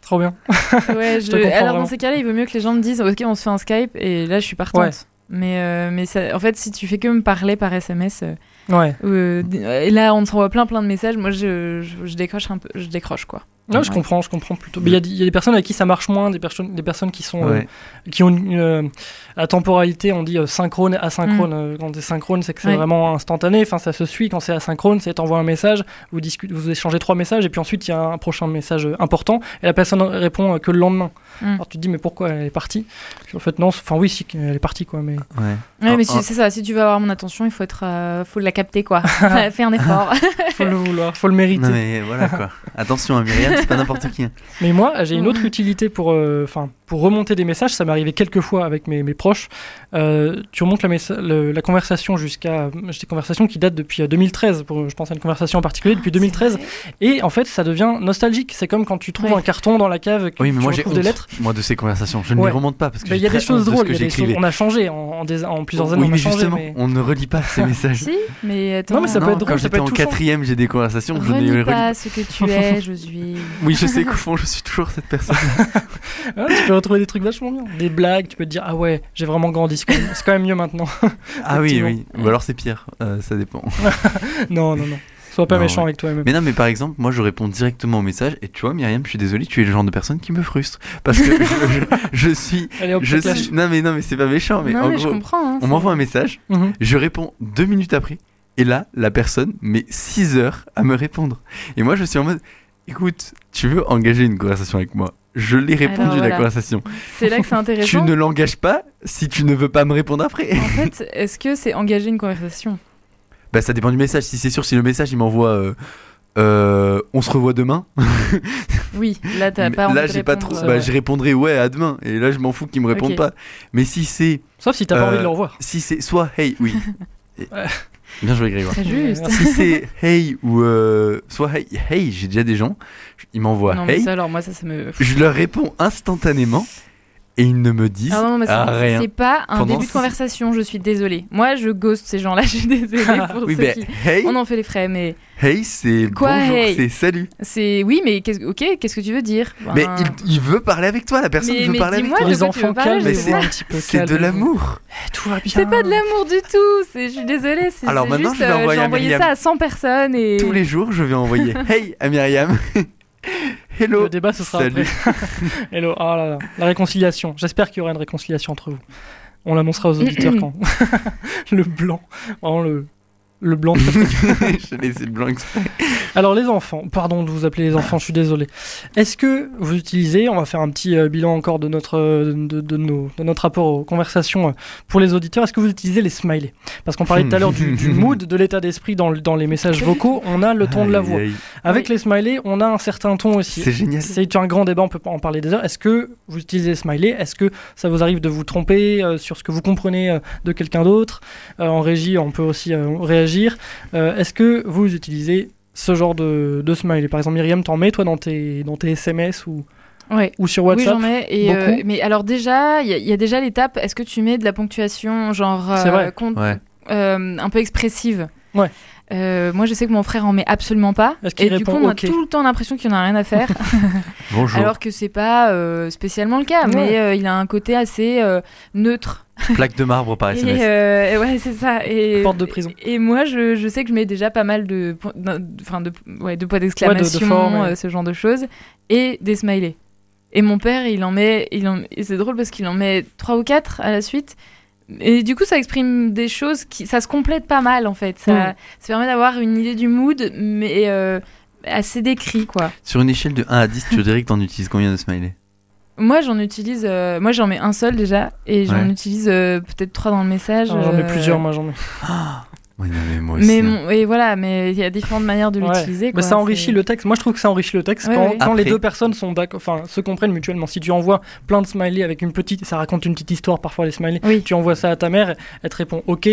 Trop bien. [LAUGHS] ouais, je... Alors dans ces cas-là, il vaut mieux que les gens me disent Ok, on se fait un Skype et là je suis partante. Mais, mais ça, en fait, si tu fais que me parler par SMS, ouais. et là on s'envoie plein plein de messages, moi je, je, je, décroche un peu, je décroche quoi. Non, je comprends, je comprends plutôt. Mais il y, y, a des personnes avec qui ça marche moins, des personnes, des personnes qui sont, euh, qui ont une, euh, la temporalité, on dit euh, synchrone, asynchrone. Mm. Quand c'est synchrone, c'est que c'est vraiment instantané. Enfin, ça se suit. Quand c'est asynchrone, c'est t'envoies un message, vous discutez, vous échangez trois messages, et puis ensuite il y a un prochain message important, et la personne répond que le lendemain. Mm. Alors tu te dis mais pourquoi elle est partie? En fait non, enfin oui, si elle est partie quoi, mais. Ouais. mais c'est ça. Si tu veux avoir mon attention, il faut être, faut la capter quoi. [LAUGHS] Fais un effort. faut le vouloir, faut le mériter. Non, mais voilà quoi. Attention à Myriam [LAUGHS] c'est pas n'importe qui. Hein. Mais moi, j'ai une autre utilité pour, euh, enfin, pour remonter des messages. Ça m'est arrivé quelques fois avec mes, mes proches. Euh, tu remontes la, la conversation jusqu'à des conversations qui datent depuis 2013. Euh, pour, je pense à une conversation en particulier depuis 2013. Et en fait, ça devient nostalgique. C'est comme quand tu trouves un carton dans la cave. Que oui, mais tu moi j'ai des lettres. Moi de ces conversations, je ne les remonte pas parce que. Il y a des choses drôles. on a changé en, en, plusieurs années. Oui, mais justement, on ne relit pas ces [LAUGHS] messages. si, mais non, mais ça peut être drôle. Quand j'étais en quatrième, j'ai des conversations. Je ne relis pas ce que tu es, [LAUGHS] je suis. Oui, je sais qu'au fond, je suis toujours cette personne. [LAUGHS] tu peux retrouver des trucs vachement bien. Des blagues, tu peux te dire, ah ouais, j'ai vraiment grandi, c'est quand, même mieux maintenant. [LAUGHS] ah oui, oui. Ou alors c'est pire, euh, ça dépend. [LAUGHS] non, non, non. Sois pas méchant avec toi-même. Mais non, mais par exemple, moi je réponds directement au message et tu vois, Myriam, je suis désolé, tu es le genre de personne qui me frustre. Parce que je, suis. je suis... Non, mais non, mais c'est pas méchant. Mais en gros, hein, on m'envoie un message, mhm. je réponds deux minutes après et là, la personne met 6 heures à me répondre. Et moi je suis en mode écoute, tu veux engager une conversation avec moi? Je l'ai répondu la conversation. C'est là que c'est [LAUGHS] intéressant. tu ne l'engages pas si tu ne veux pas me répondre après. En fait, est-ce que c'est engager une conversation? Bah ça dépend du message. Si c'est sûr, si le message il m'envoie euh, euh, on se revoit demain. [LAUGHS] oui, là t'as pas envie Là j'ai pas trop. Bah, je répondrai ouais à demain. Et là je m'en fous qu'ils me répondent pas. Mais si c'est. Sauf si t'as pas envie de le revoir. Si c'est soit hey oui. [LAUGHS] Bien joué Grégoire. Juste. [LAUGHS] si c'est hey ou euh, soit hey, hey j'ai déjà des gens, ils m'envoient hey. Ça, alors moi ça, ça me. Je leur réponds instantanément et ils ne me disent ah non, rien. C'est pas un début de conversation, je suis désolée. Moi, je ghost ces gens-là, [LAUGHS] je suis désolée pour oui, ceux qui... hey, On en fait les frais, mais... Hey, c'est bonjour, c'est salut. C'est oui, mais ok, qu'est-ce que tu veux dire? Mais il, veut parler avec toi, la personne veut parler avec toi. Les enfants calmes, c'est un petit peu C'est de l'amour. Eh, tout va bien. C'est pas de l'amour du tout. Je suis désolée. Alors maintenant, juste, je vais euh, envoyer, envoyer ça à 100 personnes et tous les jours, je vais envoyer [LAUGHS] Hey à Myriam. [LAUGHS] Hello. Le débat, ce sera Salut. [LAUGHS] Hello. Oh là là. La réconciliation. J'espère qu'il y aura une réconciliation entre vous. On l'annoncera aux auditeurs [CLEARS THROAT] quand. [LAUGHS] le blanc. Vraiment le, le blanc. [LAUGHS] [LAUGHS] je laissé le blanc Alors les enfants, pardon de vous appeler les enfants, je suis désolé. Est-ce que vous utilisez, on va faire un petit euh, bilan encore de notre, euh, de, de, nos, de notre rapport aux conversations euh, pour les auditeurs, est-ce que vous utilisez les smileys? Parce qu'on parlait tout à l'heure du, du, [LAUGHS] mood, de l'état d'esprit dans, dans les messages vocaux, on a le ton de la voix. Avec les smileys, on a un certain ton aussi. C'est génial. C'est un grand débat, on peut en parler des heures. Est-ce que vous utilisez les smileys? Est-ce que ça vous arrive de vous tromper sur ce que vous comprenez de quelqu'un d'autre? En régie, on peut aussi réagir euh, est-ce que vous utilisez ce genre de, de smiley Par exemple, Myriam, t'en mets toi dans tes, dans tes SMS ou, ou sur WhatsApp? Oui, j'en mets. Et euh, mais alors, déjà, il y, a déjà l'étape est-ce que tu mets de la ponctuation, genre euh, un peu expressive? Ouais. Moi, je sais que mon frère en met absolument pas. Et du coup, on a tout le temps l'impression qu'il en a rien à faire. [LAUGHS] Bonjour. Alors que c'est pas spécialement le cas, mais il a un côté assez neutre. Plaque de marbre par [LAUGHS] SMS. Euh, ouais, c'est ça. Et, Porte de prison. Et, moi, je, je, sais que je mets déjà pas mal de, enfin de, ouais, de points d'exclamation, euh, ce genre de choses, et des smileys. Et mon père, il en met, il en, c'est drôle parce qu'il en met trois ou quatre à la suite. Et du coup, ça exprime des choses qui, ça se complète pas mal en fait. Ça, mm. ça permet d'avoir une idée du mood, mais euh, assez décrit quoi. Sur une échelle de 1 à 10, tu dirais que t'en utilises combien de smileys? Moi, j'en utilise. Euh, moi, j'en mets un seul déjà, et j'en utilise euh, peut-être trois dans le message. Ah, j'en mets plusieurs, moi, j'en mets. Oui, mais moi aussi. Mais hein. et voilà, mais il y a différentes manières de l'utiliser. Mais ça enrichit le texte. Moi, je trouve que ça enrichit le texte quand, quand les deux personnes sont enfin, se comprennent mutuellement. Si tu envoies plein de smileys avec une petite, ça raconte une petite histoire parfois les smileys. Tu envoies ça à ta mère, elle te répond OK.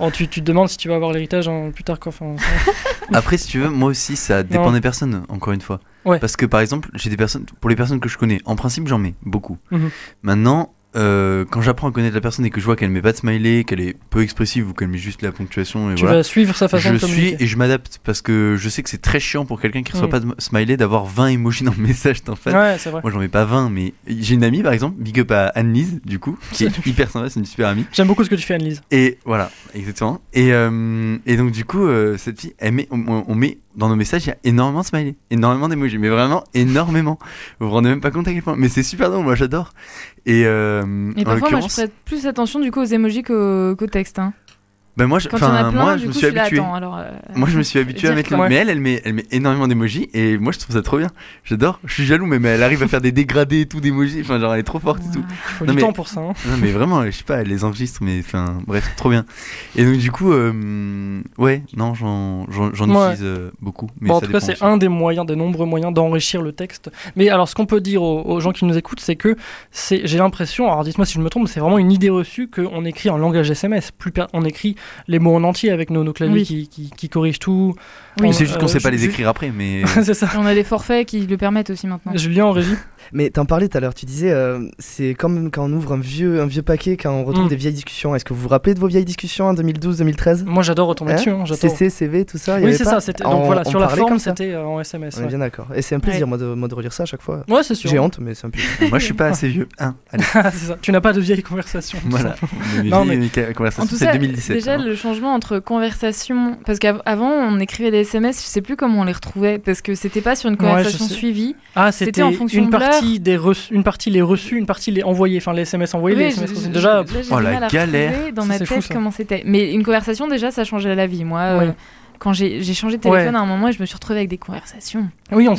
Oh, tu, tu, te demandes si tu vas avoir l'héritage hein, plus tard. Quoi. Enfin, [LAUGHS] Après, si tu veux, moi aussi, ça dépend des personnes. Encore une fois. Parce que par exemple, j'ai des personnes, pour les personnes que je connais, en principe, j'en mets beaucoup. Mhm. Maintenant, euh, quand j'apprends à connaître la personne et que je vois qu'elle met pas de smiley, qu'elle est peu expressive ou qu'elle met juste la ponctuation, et tu voilà, vas suivre sa façon je de suis et je m'adapte parce que je sais que c'est très chiant pour quelqu'un qui reçoit pas de smiley d'avoir 20 emojis dans le [LAUGHS] message d'en fait. Ouais, c'est vrai. Moi j'en mets pas 20, mais j'ai une amie par exemple, big up à Anne-Lise du coup, qui est hyper sympa, c'est une super amie. J'aime beaucoup ce que tu fais, Anne-Lise. Et voilà, exactement. Et, euh, et donc du coup, euh, cette fille, elle met, on, on met dans nos messages, il y a énormément de smileys, énormément d'emojis, mais vraiment énormément. Vous vous rendez même pas compte à quel point. Mais c'est super drôle, moi j'adore. Et euh, Et parfois, moi, je prête plus attention du coup aux emojis qu'au qu'au texte. Hein. Ben moi, je, plein, moi, du je me coup, suis habitué. attends, alors, euh, Moi, je me suis habitué à mettre. quoi. le- Mais elle, elle met, elle met énormément d'emojis et moi, je trouve ça trop bien. J'adore. Je suis jaloux, mais, mais elle arrive à faire des dégradés et tout d'emojis. Enfin, genre, elle est trop forte et tout. Il faut Non, du mais- temps pour ça. hein. Non, mais vraiment, je sais pas, elle les enregistre, mais enfin, bref, trop bien. Et donc, du coup, euh, ouais, non, j'en, Ouais. utilise euh, beaucoup. Mais Bon, en ça tout cas, c'est un des moyens, des nombreux moyens d'enrichir le texte. Mais alors, ce qu'on peut dire aux, aux gens qui nous écoutent, c'est que c'est, j'ai l'impression, alors dites-moi si je me trompe, c'est vraiment une idée reçue qu'on écrit en langage SMS. Plus on écrit les mots en entier avec nos, nos claviers Oui. qui, qui, qui corrigent tout. Oui. On- C'est juste qu'on euh, sait pas les écrire après, mais. [LAUGHS] ça. On a des forfaits qui le permettent aussi maintenant. Julien en régie. Mais t'en parlais tout à l'heure, tu disais, euh, c'est comme quand on ouvre un vieux, un vieux paquet, quand on retrouve Mm. des vieilles discussions. Est-ce que vous vous rappelez de vos vieilles discussions en 2012-2013 Moi, j'adore retomber Hein dessus. hein. CC, CV, tout ça Oui, c'est ça. Donc voilà, on sur la forme, c'était euh, en SMS. On est bien d'accord. Et c'est un plaisir, Ouais. moi, de, moi, de relire ça à chaque fois. Ouais, c'est sûr. J'ai honte, mais c'est un plaisir. [LAUGHS] Moi, je suis pas assez vieux. Hein, allez, [LAUGHS] c'est ça. Tu n'as pas de vieilles conversations. voilà. Non, mais- En conversations, tout c'est cas, 2017. déjà hein. le changement entre conversation, parce qu'avant on écrivait des SMS, je sais plus comment on les retrouvait, parce que c'était pas sur une conversation suivie. Ah, C'était en fonction une de partie des reçus, une partie les reçus, une partie les envoyés, enfin les SMS envoyés, les SMS je- reçus. je- Déjà, là, Oh, la galère. dans Ça, ma fou, tête comment c'était. Mais une conversation déjà ça changeait la vie. Moi, euh. Quand j'ai changé de téléphone Ouais. à un moment, je me suis retrouvée avec des conversations. oui, on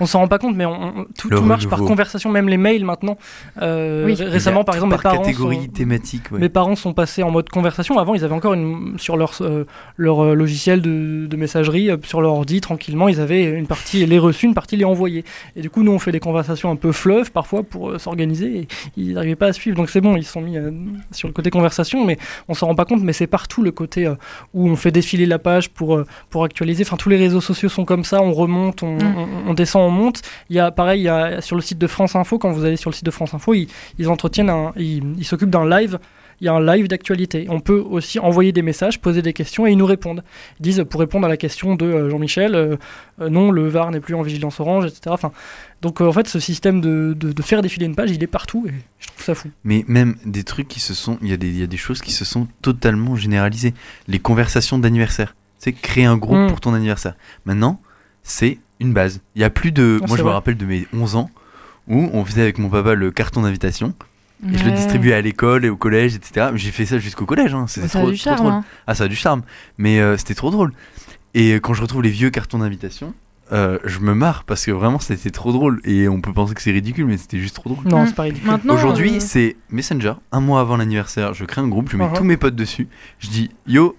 on s'en rend pas compte, mais on- on- tout, marche par conversation, même les mails maintenant. Euh, Oui. ré- Récemment, par exemple, mes par parents, catégorie sont, thématique, ouais. mes parents sont passés en mode conversation. Avant, ils avaient encore une, sur leur, euh, leur euh, logiciel de, de messagerie, euh, sur leur ordi, tranquillement, ils avaient une partie les reçus, une partie les envoyés. Et du coup, nous, on fait des conversations un peu fleuves parfois pour euh, s'organiser et ils n'arrivaient pas à suivre. Donc c'est bon, ils se sont mis euh, sur le côté conversation, mais on s'en rend pas compte. Mais c'est partout le côté euh, où on fait défiler la page pour, euh, pour actualiser. Enfin, tous les réseaux sociaux sont comme ça, on remonte, on, Mm. on- on descend, on monte. Il y a pareil, il y a, sur le site de France Info, quand vous allez sur le site de France Info, ils, ils entretiennent un, ils s'occupent d'un live. Il y a un live d'actualité. On peut aussi envoyer des messages, poser des questions et ils nous répondent. Ils disent pour répondre à la question de euh, Jean-Michel, euh, euh, non, le VAR n'est plus en vigilance orange, etc. Enfin, donc euh, en fait, ce système de, de- de faire défiler une page, il est partout et je trouve ça fou. Mais même des trucs qui se sont. Il y, a des- il y a des choses qui se sont totalement généralisées. Les conversations d'anniversaire. C'est créer un groupe Mm. pour ton anniversaire. Maintenant, c'est une base. Il y a plus de. Ah, moi, je me rappelle de mes 11 ans où on faisait avec mon papa le carton d'invitation et je le distribuais à l'école et au collège, etc. J'ai fait ça jusqu'au collège. Hein. C'était Ça trop, drôle. hein. Ah, ça a du charme. Mais euh, c'était trop drôle. Et quand je retrouve les vieux cartons d'invitation, euh, je me marre parce que vraiment c'était trop drôle. Et on peut penser que c'est ridicule, mais c'était juste trop drôle. Non, Mm. c'est pas ridicule. Aujourd'hui, euh, c'est Messenger. Un mois avant l'anniversaire, je crée un groupe, je mets Uh-huh. tous mes potes dessus. Je dis yo,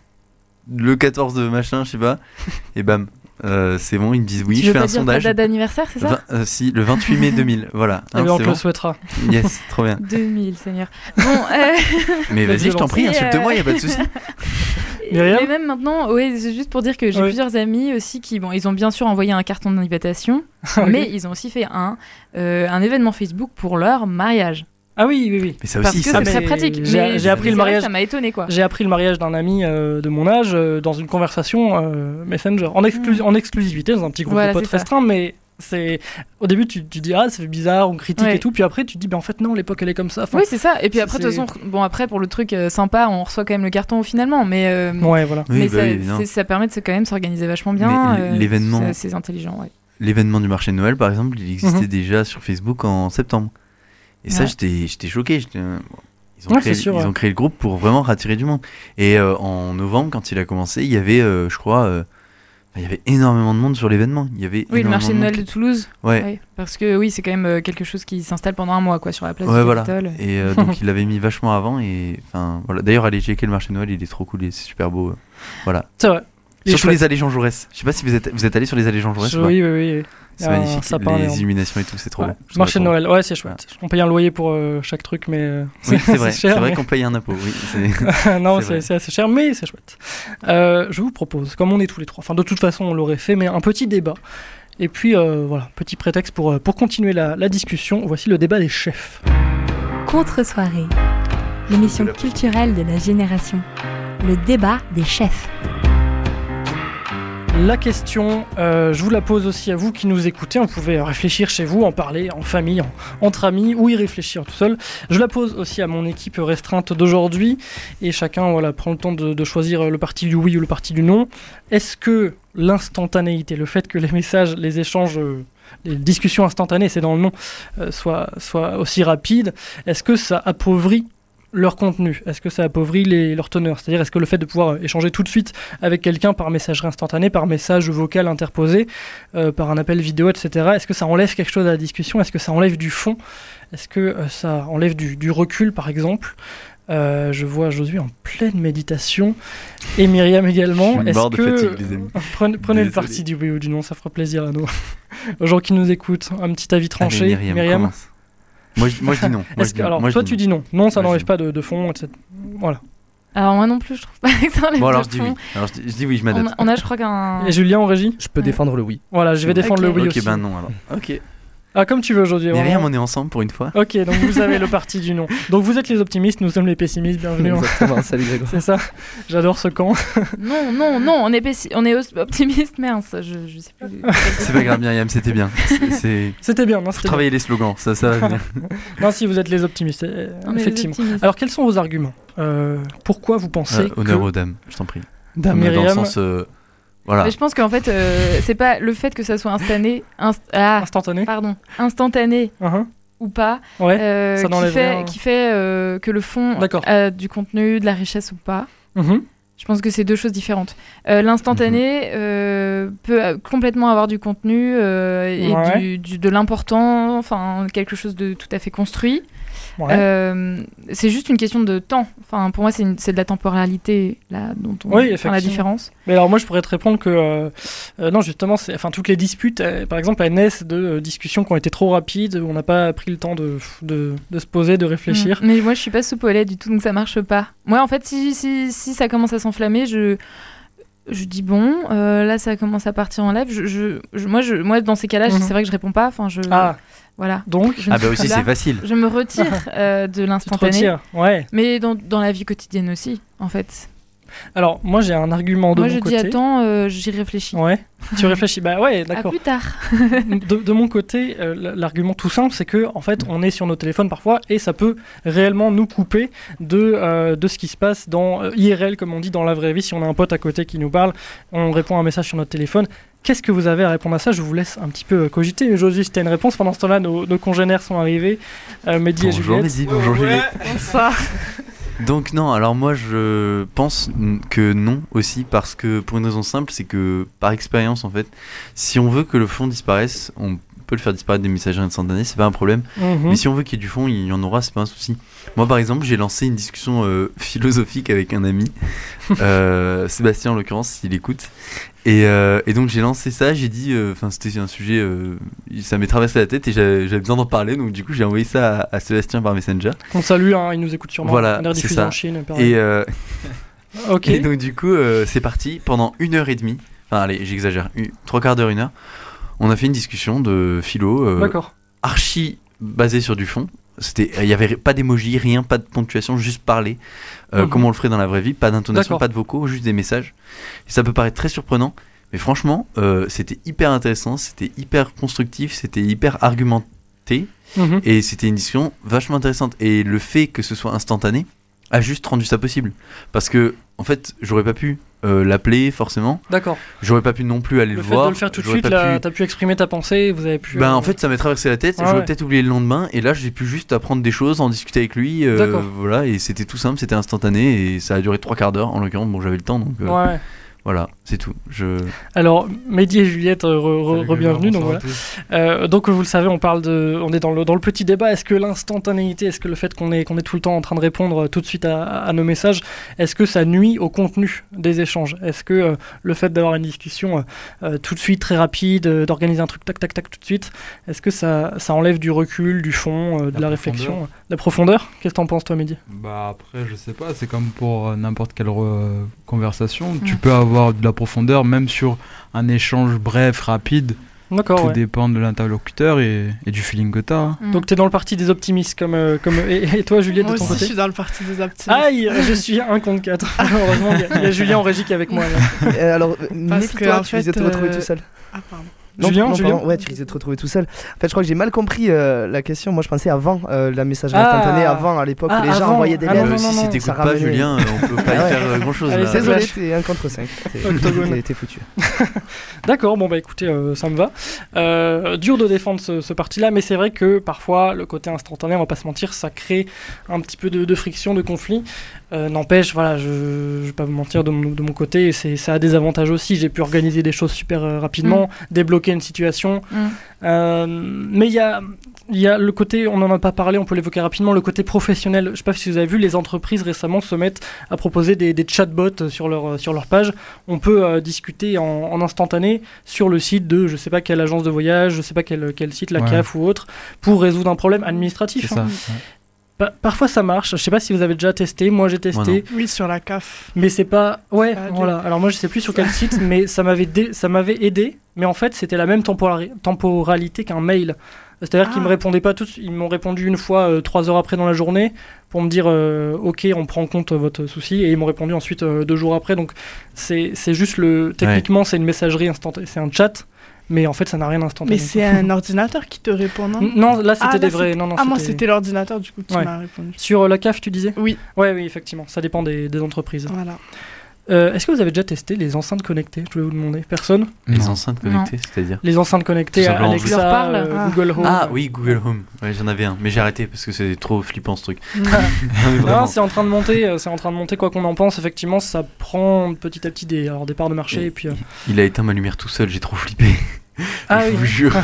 le 14 de machin, je sais pas. [LAUGHS] et bam, euh, c'est bon, ils me disent oui, tu je veux fais pas un sondage. date d'anniversaire, c'est ça euh, si, le 28 mai 2000, voilà. Hein, on te le bon souhaitera. Yes, trop bien. [LAUGHS] 2000, Seigneur. Bon, euh, [LAUGHS] Mais vas-y, je t'en prie, euh, insulte-moi, y a pas de souci. Myriam mais même maintenant, oui, c'est juste pour dire que j'ai plusieurs amis aussi qui, bon, ils ont bien sûr envoyé un carton d'invitation, Ok. mais ils ont aussi fait un, euh, un événement Facebook pour leur mariage. Ah oui, oui, oui. Mais ça Parce aussi, que ça c'est très pratique. j'ai- mais j'ai appris c'est le mariage- Ça m'a étonné quoi. J'ai appris le mariage d'un ami euh, de mon âge euh, dans une conversation euh, Messenger, en, exclu- Mm. en exclusivité, dans un petit groupe Voilà, de potes c'est restreint, mais c'est au début tu, tu dis ah ça fait bizarre, on critique Ouais. et tout, puis après tu te dis ben en fait non l'époque elle est comme ça. Enfin, Oui, c'est ça. Et puis c'est- après, de toute c'est- façon, bon, après, pour le truc euh, sympa, on reçoit quand même le carton finalement, mais, euh, ouais voilà. Oui, mais bah ça, oui, c'est- ça permet de se- quand même s'organiser vachement bien. Mais euh, l'événement- c'est- C'est intelligent, ouais. L'événement du marché de Noël, par exemple, il existait Mhm. déjà sur Facebook en septembre. Et ça, Ouais. j'étais j'étais choqué. euh, Ils ont, Ouais, créé, sûr, ils ouais. ont créé le groupe pour vraiment rattirer du monde. Et euh, en novembre, quand il a commencé, il y avait, euh, je crois, euh, il y avait énormément de monde sur l'événement. Il y avait Oui, le marché de Noël de Toulouse. Ouais. Ouais, parce que oui, c'est quand même quelque chose qui s'installe pendant un mois, quoi, sur la place Ouais, du voilà. Capitole. Et euh, donc [LAUGHS] il l'avait mis vachement avant. Et enfin, voilà. D'ailleurs, allez checker le marché de Noël, il est trop cool, c'est super beau. Voilà. C'est vrai. Surtout les allées Jean Jaurès. Je sais pas si vous êtes, vous êtes allé sur les allées Jean Jaurès. Oui, oui, oui. C'est Il y a un magnifique. les illuminations et tout, c'est trop Ouais. beau. Marché de. Noël, ouais c'est chouette. On paye un loyer pour euh, chaque truc, mais euh, Oui, c'est [LAUGHS] vrai. C'est vrai mais- qu'on paye un impôt. Oui, [LAUGHS] non, C'est assez cher, mais c'est chouette. Euh, je vous propose, comme on est tous les trois, enfin de toute façon on l'aurait fait, mais un petit débat. Et puis euh, voilà, petit prétexte pour, pour continuer la, la discussion. Voici le débat des chefs. Contre-soirée, l'émission culturelle de la génération. Le débat des chefs. La question, euh, je vous la pose aussi à vous qui nous écoutez. On pouvait réfléchir chez vous, en parler en famille, entre amis, ou y réfléchir tout seul. Je la pose aussi à mon équipe restreinte d'aujourd'hui. Et chacun voilà, prend le temps de, choisir le parti du oui ou le parti du non. Est-ce que l'instantanéité, le fait que les messages, les échanges, euh, les discussions instantanées, c'est dans le nom, euh, soient, soient aussi rapides, est-ce que ça appauvrit leur contenu? Est-ce que ça appauvrit les, leur teneur C'est-à-dire, est-ce que le fait de pouvoir échanger tout de suite avec quelqu'un par messagerie instantanée, par message vocal interposé, euh, par un appel vidéo, etc., est-ce que ça enlève quelque chose à la discussion? Est-ce que ça enlève du fond? Est-ce que euh, ça enlève du, recul, par exemple? Euh, je vois Josué en pleine méditation et Myriam également. Est-ce que prenez, le parti du oui ou du non, ça fera plaisir à nous, [LAUGHS] aux gens qui nous écoutent. Un petit avis tranché, Myriam. Moi je, moi, je dis non. alors, toi, tu dis non. Non, ça n'enlève pas de, de, fond, etc. Voilà. Alors, moi non plus, je trouve pas que ça enlève bon, alors, je dis oui. Alors, je dis, oui, je m'adapte. On, a, je crois, qu'un. Et Julien en régie? Je peux défendre le oui. Voilà, je vais défendre le oui aussi. Ok, ben non alors. Ok. Ah, comme tu veux aujourd'hui. Mais rien, on est ensemble pour une fois. Ok, donc vous avez le parti du non. Donc vous êtes les optimistes, nous sommes les pessimistes, bienvenue. Exactement, salut Grégoire. C'est ça, j'adore ce camp. non, non, non, on est, on est optimiste, mince, je, je sais plus. c'est pas grave, Myriam, c'était bien. C'était bien, non Faut travailler les slogans, ça, ça va bien. [LAUGHS] non, si vous êtes les optimistes, euh, effectivement. Alors quels sont vos arguments? Euh, Pourquoi vous pensez. Euh, honneur aux dames, je t'en prie. Dame Dans le sens. Mais je pense qu'en fait, euh, c'est pas le fait que ça soit instantané, ah, instantané, pardon, instantané uh-huh. ou pas, euh, qui fait, qui fait euh, que le fond a du contenu, de la richesse ou pas. Uh-huh. Je pense que c'est deux choses différentes. L'instantané uh-huh. peut complètement avoir du contenu et du, de l'important, enfin quelque chose de tout à fait construit. Euh, c'est juste une question de temps. Enfin, pour moi, c'est de la temporalité là dont on oui, la différence. Mais alors moi, je pourrais te répondre que euh, euh, non, justement, c'est enfin toutes les disputes, par exemple, elles naissent de discussions qui ont été trop rapides, où on n'a pas pris le temps de, de, de, se poser, de réfléchir. Mm. Mais moi, je suis pas lait du tout, donc ça marche pas. Moi, en fait, si, si, si ça commence à s'enflammer, je je dis bon, là ça commence à partir en live. Je, je, moi, je, moi, dans ces cas-là, c'est vrai que je réponds pas. Enfin, je. Ah. Voilà. Donc, ah bah aussi [LAUGHS] c'est facile. Je me retire euh, de l'instantané. ouais. Mais dans, dans, la vie quotidienne aussi, en fait. Alors, moi j'ai un argument de moi, mon côté. Moi je dis attends, euh, j'y réfléchis. Ouais. tu [LAUGHS] réfléchis. Bah ouais, d'accord. À plus tard. [LAUGHS] de, de, mon côté, euh, l'argument tout simple, c'est que en fait, on est sur nos téléphones parfois et ça peut réellement nous couper de, de ce qui se passe dans IRL, comme on dit dans la vraie vie. Si on a un pote à côté qui nous parle, on répond un message sur notre téléphone. Qu'est-ce que vous avez à répondre à ça? Je vous laisse un petit peu euh, cogiter. Josie, si tu as une réponse, pendant ce temps-là, nos, congénères sont arrivés. Euh, Mehdi bonjour, et Juliette. Mehdi, bonjour Juliette. Bonsoir. [LAUGHS] Donc non, alors moi je pense que non aussi parce que pour une raison simple, c'est que par expérience en fait, si on veut que le fond disparaisse, on peut le faire disparaître des messageries instantanées, c'est pas un problème. Mhm. Mais si on veut qu'il y ait du fond, il y en aura, c'est pas un souci. Moi par exemple, j'ai lancé une discussion euh, philosophique avec un ami, [LAUGHS] Sébastien en l'occurrence, s'il écoute, euh, et, donc j'ai lancé ça, j'ai dit, euh, enfin c'était un sujet, euh, ça m'est traversé la tête et j'avais besoin d'en parler, donc du coup j'ai envoyé ça à, Sébastien par Messenger. On salue, hein, il nous écoute sûrement. Voilà, c'est ça. En Chine, et, [LAUGHS] et donc du coup c'est parti pendant une heure et demie. Enfin allez, j'exagère, trois quarts d'heure, une heure. On a fait une discussion de philo, archi basée sur du fond. C'était, il n'y avait pas d'émoji, rien, pas de ponctuation, juste parler, euh, mhm. comme on le ferait dans la vraie vie, pas d'intonation, pas de vocaux, juste des messages. Et ça peut paraître très surprenant, mais franchement, euh, c'était hyper intéressant, c'était hyper constructif, c'était hyper argumenté, mhm. et c'était une discussion vachement intéressante. Et le fait que ce soit instantané a juste rendu ça possible, parce que en fait, j'aurais pas pu euh, l'appeler forcément. D'accord. J'aurais pas pu non plus aller le, voir. de le faire tout de suite, là, t'as pu exprimer ta pensée, vous avez pu. Ben en fait, ça m'est traversé la tête. j'aurais peut-être oublié le lendemain, et là, j'ai pu juste apprendre des choses, en discuter avec lui. Euh, voilà, et c'était tout simple, c'était instantané, et ça a duré trois quarts d'heure. En l'occurrence, bon, j'avais le temps, donc. Euh, ouais. Voilà, c'est tout. Je... Alors, Mehdi et Juliette, euh, re-bienvenue. donc, voilà. Euh, donc, vous le savez, on parle de, on est dans le, dans le petit débat. Est-ce que l'instantanéité, est-ce que le fait qu'on est, qu'on est tout le temps en train de répondre tout de suite à, nos messages, est-ce que ça nuit au contenu des échanges? Est-ce que euh, le fait d'avoir une discussion tout de suite très rapide, d'organiser un truc tac tac tac tout de suite, est-ce que ça, ça enlève du recul, du fond, de la, réflexion, de la profondeur? Qu'est-ce que t'en penses toi, Mehdi? Bah après, je sais pas. C'est comme pour n'importe quelle conversation. Tu peux avoir de la profondeur, même sur un échange bref, rapide. D'accord. Tout dépend de l'interlocuteur et, du feeling que tu as. Mm. Donc tu es dans le parti des optimistes, comme. Euh, comme et, toi, Juliette, de ton côté Je suis dans le parti des optimistes. Aïe, je suis un contre 4. [LAUGHS] [LAUGHS] Heureusement, il y, a Julien en régie qui est avec moi. alors, méfie-toi, tu te retrouver tout seul. Ah, pardon. Julien, Julien ouais, tu risques de te retrouver tout seul. En fait, je crois que j'ai mal compris euh, la question. Moi, je pensais avant euh, la messagerie ah. instantanée, avant, à l'époque où les gens envoyaient des ah, lettres. si c'était pas Julien, on peut pas [LAUGHS] y faire euh, grand chose. Allez, désolé, t'es 1 contre 5. [LAUGHS] T'es foutu. [LAUGHS] D'accord, bon, bah écoutez, ça me va. dur de défendre ce, ce parti-là, mais c'est vrai que parfois, le côté instantané, on va pas se mentir, ça crée un petit peu de, de friction, de conflit. N'empêche, voilà, je, je vais pas vous mentir de mon, de mon côté, ça a des avantages aussi. J'ai pu organiser des choses super rapidement, mm. débloquer une situation. Mm. Euh, mais il y a, y a le côté, on n'en a pas parlé, on peut l'évoquer rapidement, le côté professionnel. Je ne sais pas si vous avez vu, les entreprises récemment se mettent à proposer des, des chatbots sur leur, sur leur page. On peut euh, discuter en, instantané sur le site de je ne sais pas quelle agence de voyage, je ne sais pas quel, quel site, la CAF ou autre, pour résoudre un problème administratif. Hein. Parfois ça marche. Je sais pas si vous avez déjà testé. Moi j'ai testé. oui, sur la CAF. Mais c'est pas. Ouais, voilà. Alors moi je sais plus sur quel site, mais ça m'avait ça m'avait aidé mais en fait c'était la même temporalité qu'un mail. C'est-à-dire qu'ils me ah. répondaient pas tous, ils m'ont répondu une fois euh, trois heures après dans la journée pour me dire euh, ok on prend en compte votre souci et ils m'ont répondu ensuite euh, deux jours après donc c'est juste le techniquement c'est une messagerie instantanée c'est un chat mais en fait ça n'a rien d'instantané. Mais c'est un [LAUGHS] ordinateur qui te répond non Non là c'était ah, des vrais non, non, Ah moi c'était l'ordinateur du coup qui m'a répondu. Sur la CAF tu disais? Oui. Ouais oui effectivement ça dépend des, des entreprises. Voilà. Euh, est-ce que vous avez déjà testé les enceintes connectées Je vais vous demander. Personne Les enceintes connectées, c'est-à-dire Les enceintes connectées, Alexa, parle. Euh, ah. Google Home. Ah oui, Google Home. Ouais, j'en avais un, mais j'ai arrêté parce que c'est trop flippant ce truc. non, [LAUGHS] c'est en train de monter. Euh, c'est en train de monter. Quoi qu'on en pense, effectivement, ça prend petit à petit des, alors, des parts de marché. Et, puis, Il a éteint ma lumière tout seul. J'ai trop flippé. Ah [LAUGHS] je vous jure.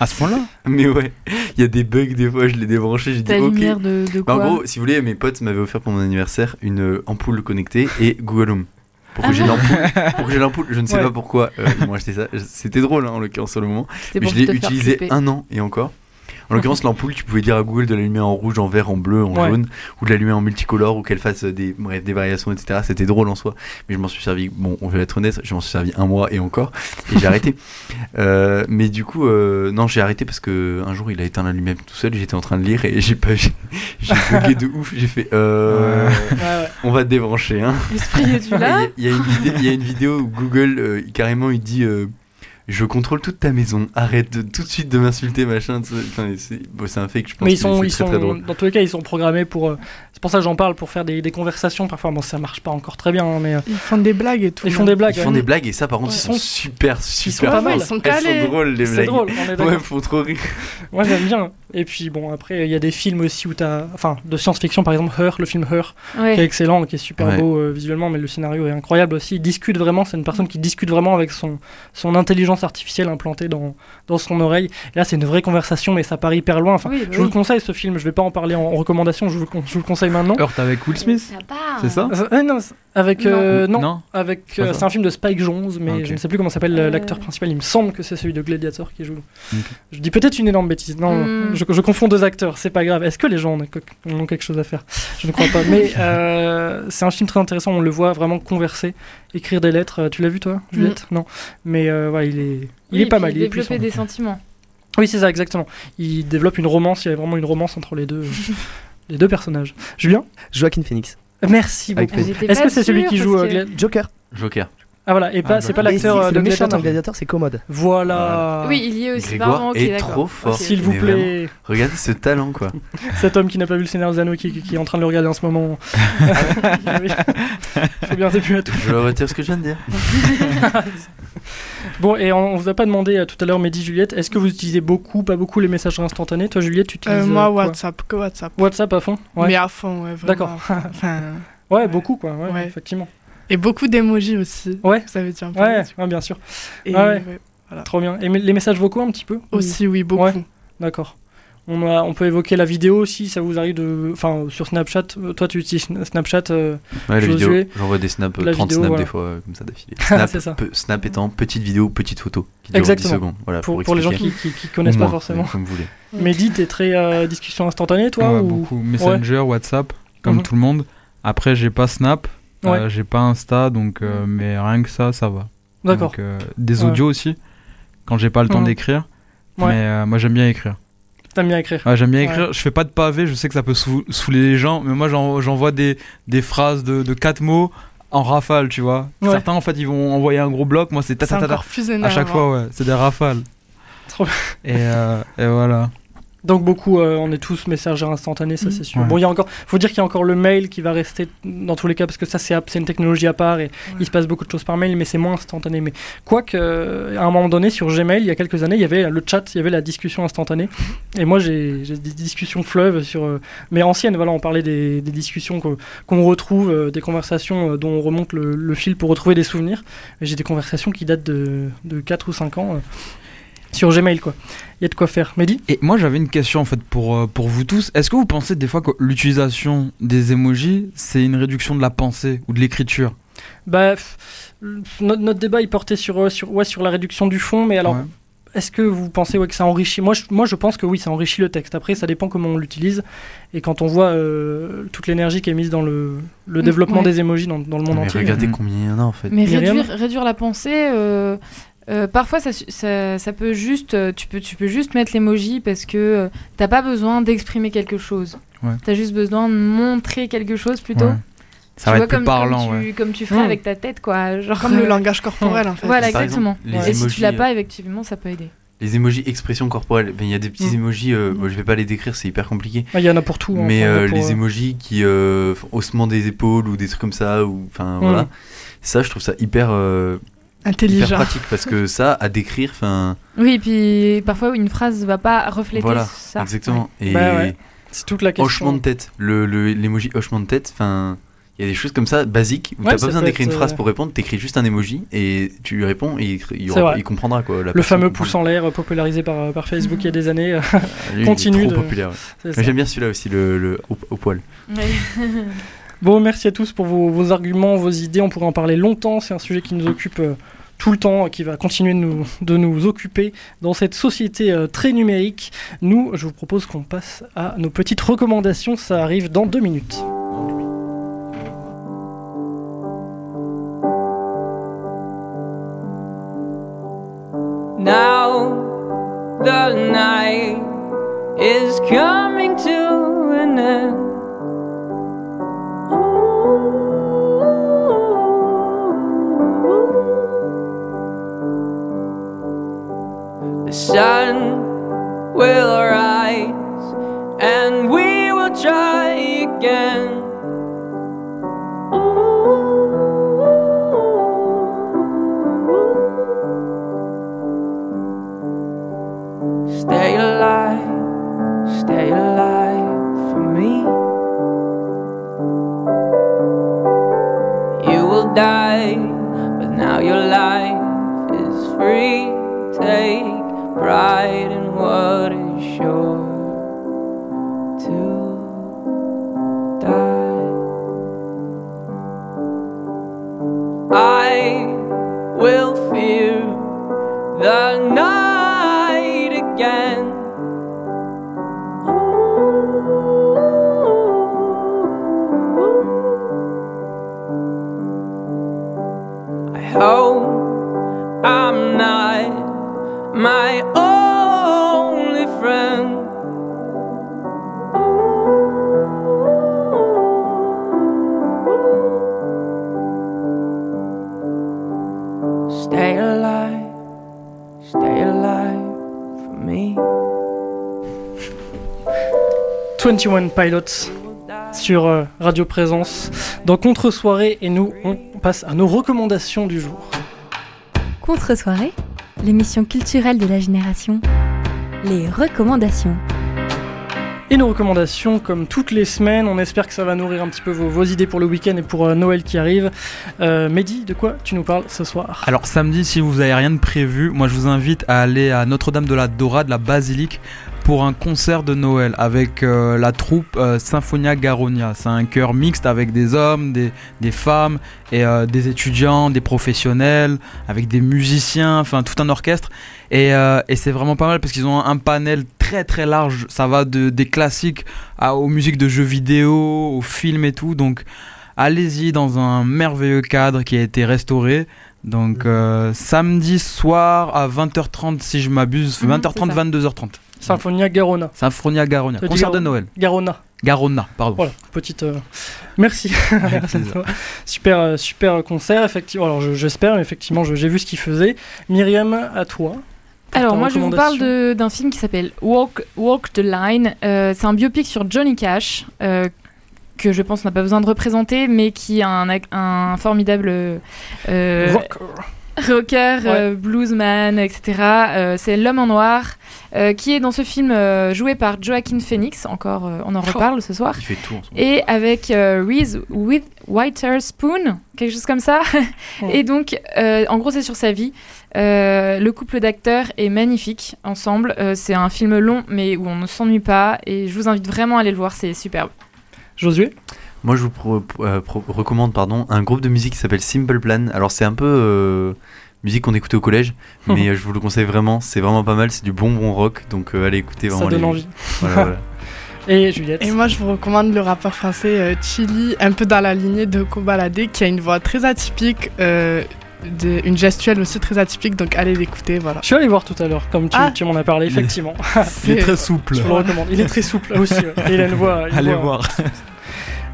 À ce point-là Mais ouais, il y a des bugs des fois, je l'ai débranché, j'ai dit ok. Lumière de, de quoi bah, en gros, si vous voulez, mes potes m'avaient offert pour mon anniversaire une ampoule connectée et Google Home pour que j'ai l'ampoule. [LAUGHS] pour que j'ai l'ampoule, je ne sais pas pourquoi. Euh, moi, ça. C'était drôle hein, en l'occurrence sur le moment. Mais je l'ai utilisé un an et encore. En l'occurrence, l'ampoule, tu pouvais dire à Google de l'allumer en rouge, en vert, en bleu, en jaune, ou de l'allumer en multicolore, ou qu'elle fasse des, bref, des variations, etc. C'était drôle en soi. Mais je m'en suis servi, bon, on va être honnête, je m'en suis servi un mois et encore, et j'ai arrêté. [LAUGHS] Euh, mais du coup, euh, non, j'ai arrêté parce que un jour, il a éteint la lumière tout seul, j'étais en train de lire et j'ai pas, [LAUGHS] j'ai bugué de ouf, j'ai fait, euh, on va te débrancher, hein. L'esprit est là. Il y, a une vidéo où Google, euh, carrément, il dit, je contrôle toute ta maison, arrête de, tout de suite de m'insulter, machin. c'est bon, un fake, je pense. Mais ils sont, ils sont dans tous les cas, ils sont programmés pour. C'est pour ça que j'en parle, pour faire des, des, conversations. Parfois, bon, ça marche pas encore très bien, hein, mais. Euh, ils font des blagues et tout. Ils font des blagues. Ils font des blagues et ça, par contre, ils, sont super, super. Ils sont pas mal, ils sont calés. Elles sont drôles, les blagues. C'est drôle, on est Ouais, ils font trop rire. Moi, j'aime bien. Et puis, bon, après, il y a des films aussi où t'as. Enfin, de science-fiction, par exemple, Her, le film Her, qui est excellent, qui est super beau euh, visuellement, mais le scénario est incroyable aussi. Il discute vraiment, c'est une personne qui discute vraiment avec son, son intelligence artificielle implantée dans, dans son oreille. Et là, c'est une vraie conversation, mais ça part hyper loin. Enfin, je vous le conseille ce film. Je vais pas en parler en, recommandation. Je vous, je vous, le conseille maintenant. Heurt avec Will Smith. C'est ça euh, Non, avec euh, non. avec euh, c'est un film de Spike Jones, mais je ne sais plus comment s'appelle l'acteur principal. Il me semble que c'est celui de Gladiator qui joue. Je dis peut-être une énorme bêtise. Non, hmm. je, je, confonds deux acteurs. C'est pas grave. Est-ce que les gens ont, quelque chose à faire? Je ne crois pas. mais [LAUGHS] c'est un film très intéressant. On le voit vraiment converser, écrire des lettres. Tu l'as vu toi, Juliette? Hmm. Non. Mais voilà, il est il est pas mal. Il développer des sentiments. Oui, c'est ça, exactement. Il développe une romance, il y a vraiment une romance entre les deux, [LAUGHS] les deux personnages. Julien Joaquin Phoenix. Merci beaucoup. Est-ce que c'est celui qui joue euh, Joker Joker. Ah voilà, et pas, ah, c'est pas l'acteur euh, de méchant dans Gladiator, c'est commode. Voilà. Oui, il y est aussi. Grégoire est trop fort. S'il vous plaît. regardez ce talent, quoi. [LAUGHS] Cet homme qui n'a pas vu le Seigneur des Anneaux, qui, qui, est en train de le regarder en ce moment. [LAUGHS] [LAUGHS] Faut bien plus à tout. Je retire ce que je viens de dire. Bon, et on, vous a pas demandé euh, tout à l'heure, Mehdi, Juliette, est-ce que vous utilisez beaucoup, pas beaucoup les messages instantanés Toi, Juliette, tu utilises. Euh, moi, WhatsApp, que WhatsApp. WhatsApp à fond Mais à fond, ouais. D'accord. [LAUGHS] enfin... Ouais, beaucoup, quoi, ouais. effectivement. Et beaucoup d'émojis aussi. Ouais. Ça veut dire ouais, ouais, bien sûr. Et ouais. Voilà. Trop bien. Et les messages vocaux un petit peu Aussi, oui, beaucoup. D'accord. On, a, on peut évoquer la vidéo aussi, ça vous arrive de. Enfin, sur Snapchat, euh, toi tu utilises Snapchat euh, Ouais, la vidéo. J'envoie des snaps, 30 snaps des fois, euh, comme ça d'affilée. [LAUGHS] Snap, ça. snap étant petite vidéo, petite photo, qui dure Exactement. 10 secondes. Voilà, pour, pour, les gens qui, qui, connaissent pas forcément. Comme vous voulez. Mehdi, t'es très discussion instantanée, toi ou... Beaucoup. Messenger, WhatsApp, comme mhm. tout le monde. Après, j'ai pas Snap, j'ai pas Insta, donc, mais rien que ça, ça va. D'accord. des audios aussi quand j'ai pas le temps d'écrire. Ouais. Mais euh, moi j'aime bien écrire. T'aimes bien écrire Ouais, j'aime bien Ouais. écrire. Je fais pas de pavé, je sais que ça peut sou- saouler les gens, mais moi j'en- j'envoie des, des phrases de, de quatre mots en rafale, tu vois. Ouais. Certains en fait ils vont envoyer un gros bloc, moi c'est ta ta ta ta. À chaque fois, ouais, c'est des rafales. Trop Et, euh, et voilà. Donc beaucoup, euh, on est tous messagers instantanés, ça Mhm. c'est sûr. Ouais. Bon, il y a encore, faut dire qu'il y a encore le mail qui va rester dans tous les cas parce que ça c'est une technologie à part et il se passe beaucoup de choses par mail, mais c'est moins instantané. Mais quoique, euh, à un moment donné sur Gmail, il y a quelques années, il y avait le chat, il y avait la discussion instantanée. Et moi j'ai des discussions fleuves sur, euh, mais anciennes. Voilà, on parlait des, des discussions qu'on retrouve, euh, des conversations dont on remonte le, le fil pour retrouver des souvenirs. J'ai des conversations qui datent de, de 4 ou 5 ans. Sur Gmail, quoi. Il y a de quoi faire. Mehdi Et moi j'avais une question en fait pour, euh, pour vous tous. Est-ce que vous pensez des fois que l'utilisation des emojis c'est une réduction de la pensée ou de l'écriture? Bah, notre, notre débat il portait sur, euh, sur, ouais, sur la réduction du fond, mais alors Ouais. est-ce que vous pensez ouais, que ça enrichit? Moi je, moi je pense que oui, ça enrichit le texte. Après, ça dépend comment on l'utilise. Et quand on voit euh, toute l'énergie qui est mise dans le, le Mm, développement ouais. des emojis dans, dans le monde Mais entier. regardez combien il y en a en fait. Mais réduire, réduire la pensée, euh, euh, parfois ça, su- ça, ça peut juste, euh, tu peux, tu peux juste mettre l'emoji parce que euh, t'as pas besoin d'exprimer quelque chose. Ouais. T'as juste besoin de montrer quelque chose plutôt. Ouais. Ça Tu va vois, être plus comme, parlant, comme, ouais. tu, comme tu ferais Mm. avec ta tête, quoi. Genre, Comme le euh, [LAUGHS] langage corporel, en fait. Voilà, Par exactement. exemple, Et si tu l'as euh, pas, effectivement, ça peut aider. Les emojis expression corporelle, ben, il y a des petits Mm. emojis, euh, Mm. bon, je vais pas les décrire, c'est hyper compliqué. Ah, Il y en a pour tout. hein. mais euh, pour, les euh, emojis qui euh, font haussement des épaules ou des trucs comme ça, ou enfin Mm. voilà. Ça, je trouve ça hyper, euh, hyper Intelligent. pratique parce que ça, à décrire, enfin Oui, et puis parfois une phrase va pas refléter voilà, ça. exactement. Et Bah ouais, C'est toute la question. hochement de tête, le le- l'emoji hochement de tête, enfin. Il y a des choses comme ça, basiques, où Ouais, t'as pas besoin d'écrire une phrase euh, pour répondre, t'écris juste un emoji et tu lui réponds et il, comprendra quoi. la Le fameux pouce en l'air euh, popularisé par, par Facebook il y a des [LAUGHS] années. Lui, il est continue trop de- populaire. J'aime bien celui-là aussi, le, le au, au poil. Ouais. [LAUGHS] Bon, merci à tous pour vos, vos arguments, vos idées. On pourrait en parler longtemps. C'est un sujet qui nous occupe euh, tout le temps, qui va continuer de nous, de nous occuper dans cette société euh, très numérique. Nous, je vous propose qu'on passe à nos petites recommandations. Ça arrive dans deux minutes. Now the night is coming to an end. Sun will rise and we will try again. Stay alive, stay alive for me. You will die, but now your life is free. Take pride and what is sure to die. I will fear the night 21 Pilots sur euh, Radio Présence dans Contre-soirée. Et nous, on passe à nos recommandations du jour. Contre-soirée, l'émission culturelle de la génération. Les recommandations. Et nos recommandations, comme toutes les semaines, on espère que ça va nourrir un petit peu vos, vos idées pour le week-end et pour euh, Noël qui arrive. Euh, Mehdi, de quoi tu nous parles ce soir? Alors samedi, si vous avez rien de prévu, moi je vous invite à aller à Notre-Dame de la Dora de la Basilique pour un concert de Noël avec euh, la troupe euh, Symphonia Garonia. C'est un chœur mixte avec des hommes, des, des femmes et euh, des étudiants, des professionnels, avec des musiciens, enfin tout un orchestre. Et, euh, et c'est vraiment pas mal parce qu'ils ont un panel très très large. Ça va de, des classiques à, aux musiques de jeux vidéo, aux films et tout. Donc allez-y dans un merveilleux cadre qui a été restauré. Donc euh, samedi soir à 20h30 si je m'abuse, 20h30, 22h30. Symphonia Garona. Symphonia Garona. Concert de Noël. Garona. Garona, pardon. Voilà, petite. Euh, merci. [LAUGHS] [LAUGHS] super, euh, super concert, effectivement. Alors j'espère, effectivement, j'ai vu ce qu'il faisait. Myriam, à toi. Alors moi je vous parle d'un film qui s'appelle Walk, Walk the Line. Euh, c'est un biopic sur Johnny Cash que je pense n'a pas besoin de représenter, mais qui a un, un formidable rocker, euh, bluesman, etc. Euh, c'est l'homme en noir euh, qui est dans ce film joué par Joaquin Phoenix. Encore, on en oh. reparle ce soir. Il fait tout. Et avec Reese with Witherspoon, quelque chose comme ça. [LAUGHS] [LAUGHS] Et donc, en gros, c'est sur sa vie. le couple d'acteurs est magnifique ensemble. c'est un film long, mais où on ne s'ennuie pas. Et je vous invite vraiment à aller le voir. C'est superbe. Josué? Moi, je vous euh, recommande pardon, un groupe de musique qui s'appelle Simple Plan. Alors, c'est un peu euh, musique qu'on écoutait au collège, [LAUGHS] mais euh, je vous le conseille vraiment. C'est vraiment pas mal. C'est du bon bon rock. Donc, allez écouter vraiment. Ça donne envie. [LAUGHS] Et Juliette Et moi, je vous recommande le rappeur français Chili, un peu dans la lignée de Kobalade, qui a une voix très atypique. une gestuelle aussi très atypique, donc allez l'écouter, voilà. Je suis allé voir tout à l'heure, comme tu, ah. tu m'en as parlé, effectivement. [LAUGHS] Il est très souple. Je le recommande. Il est très souple aussi. il a une voix. allez voir.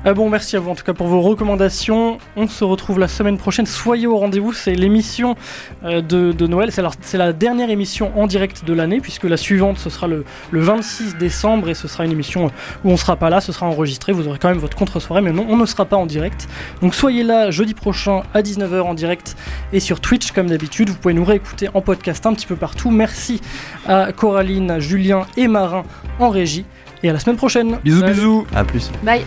Euh, bon, merci à vous en tout cas pour vos recommandations. On se retrouve la semaine prochaine. Soyez au rendez-vous. C'est l'émission euh, de, Noël. C'est la, dernière émission en direct de l'année, puisque la suivante, ce sera le, 26 décembre et ce sera une émission où on sera pas là. Ce sera enregistré. Vous aurez quand même votre contre-soirée, mais non, on ne sera pas en direct. Donc soyez là jeudi prochain à 19h en direct et sur Twitch comme d'habitude. Vous pouvez nous réécouter en podcast un petit peu partout. Merci à Coraline, Julien et Marin en régie. Et à la semaine prochaine. Bisous, bisous. À plus. Bye.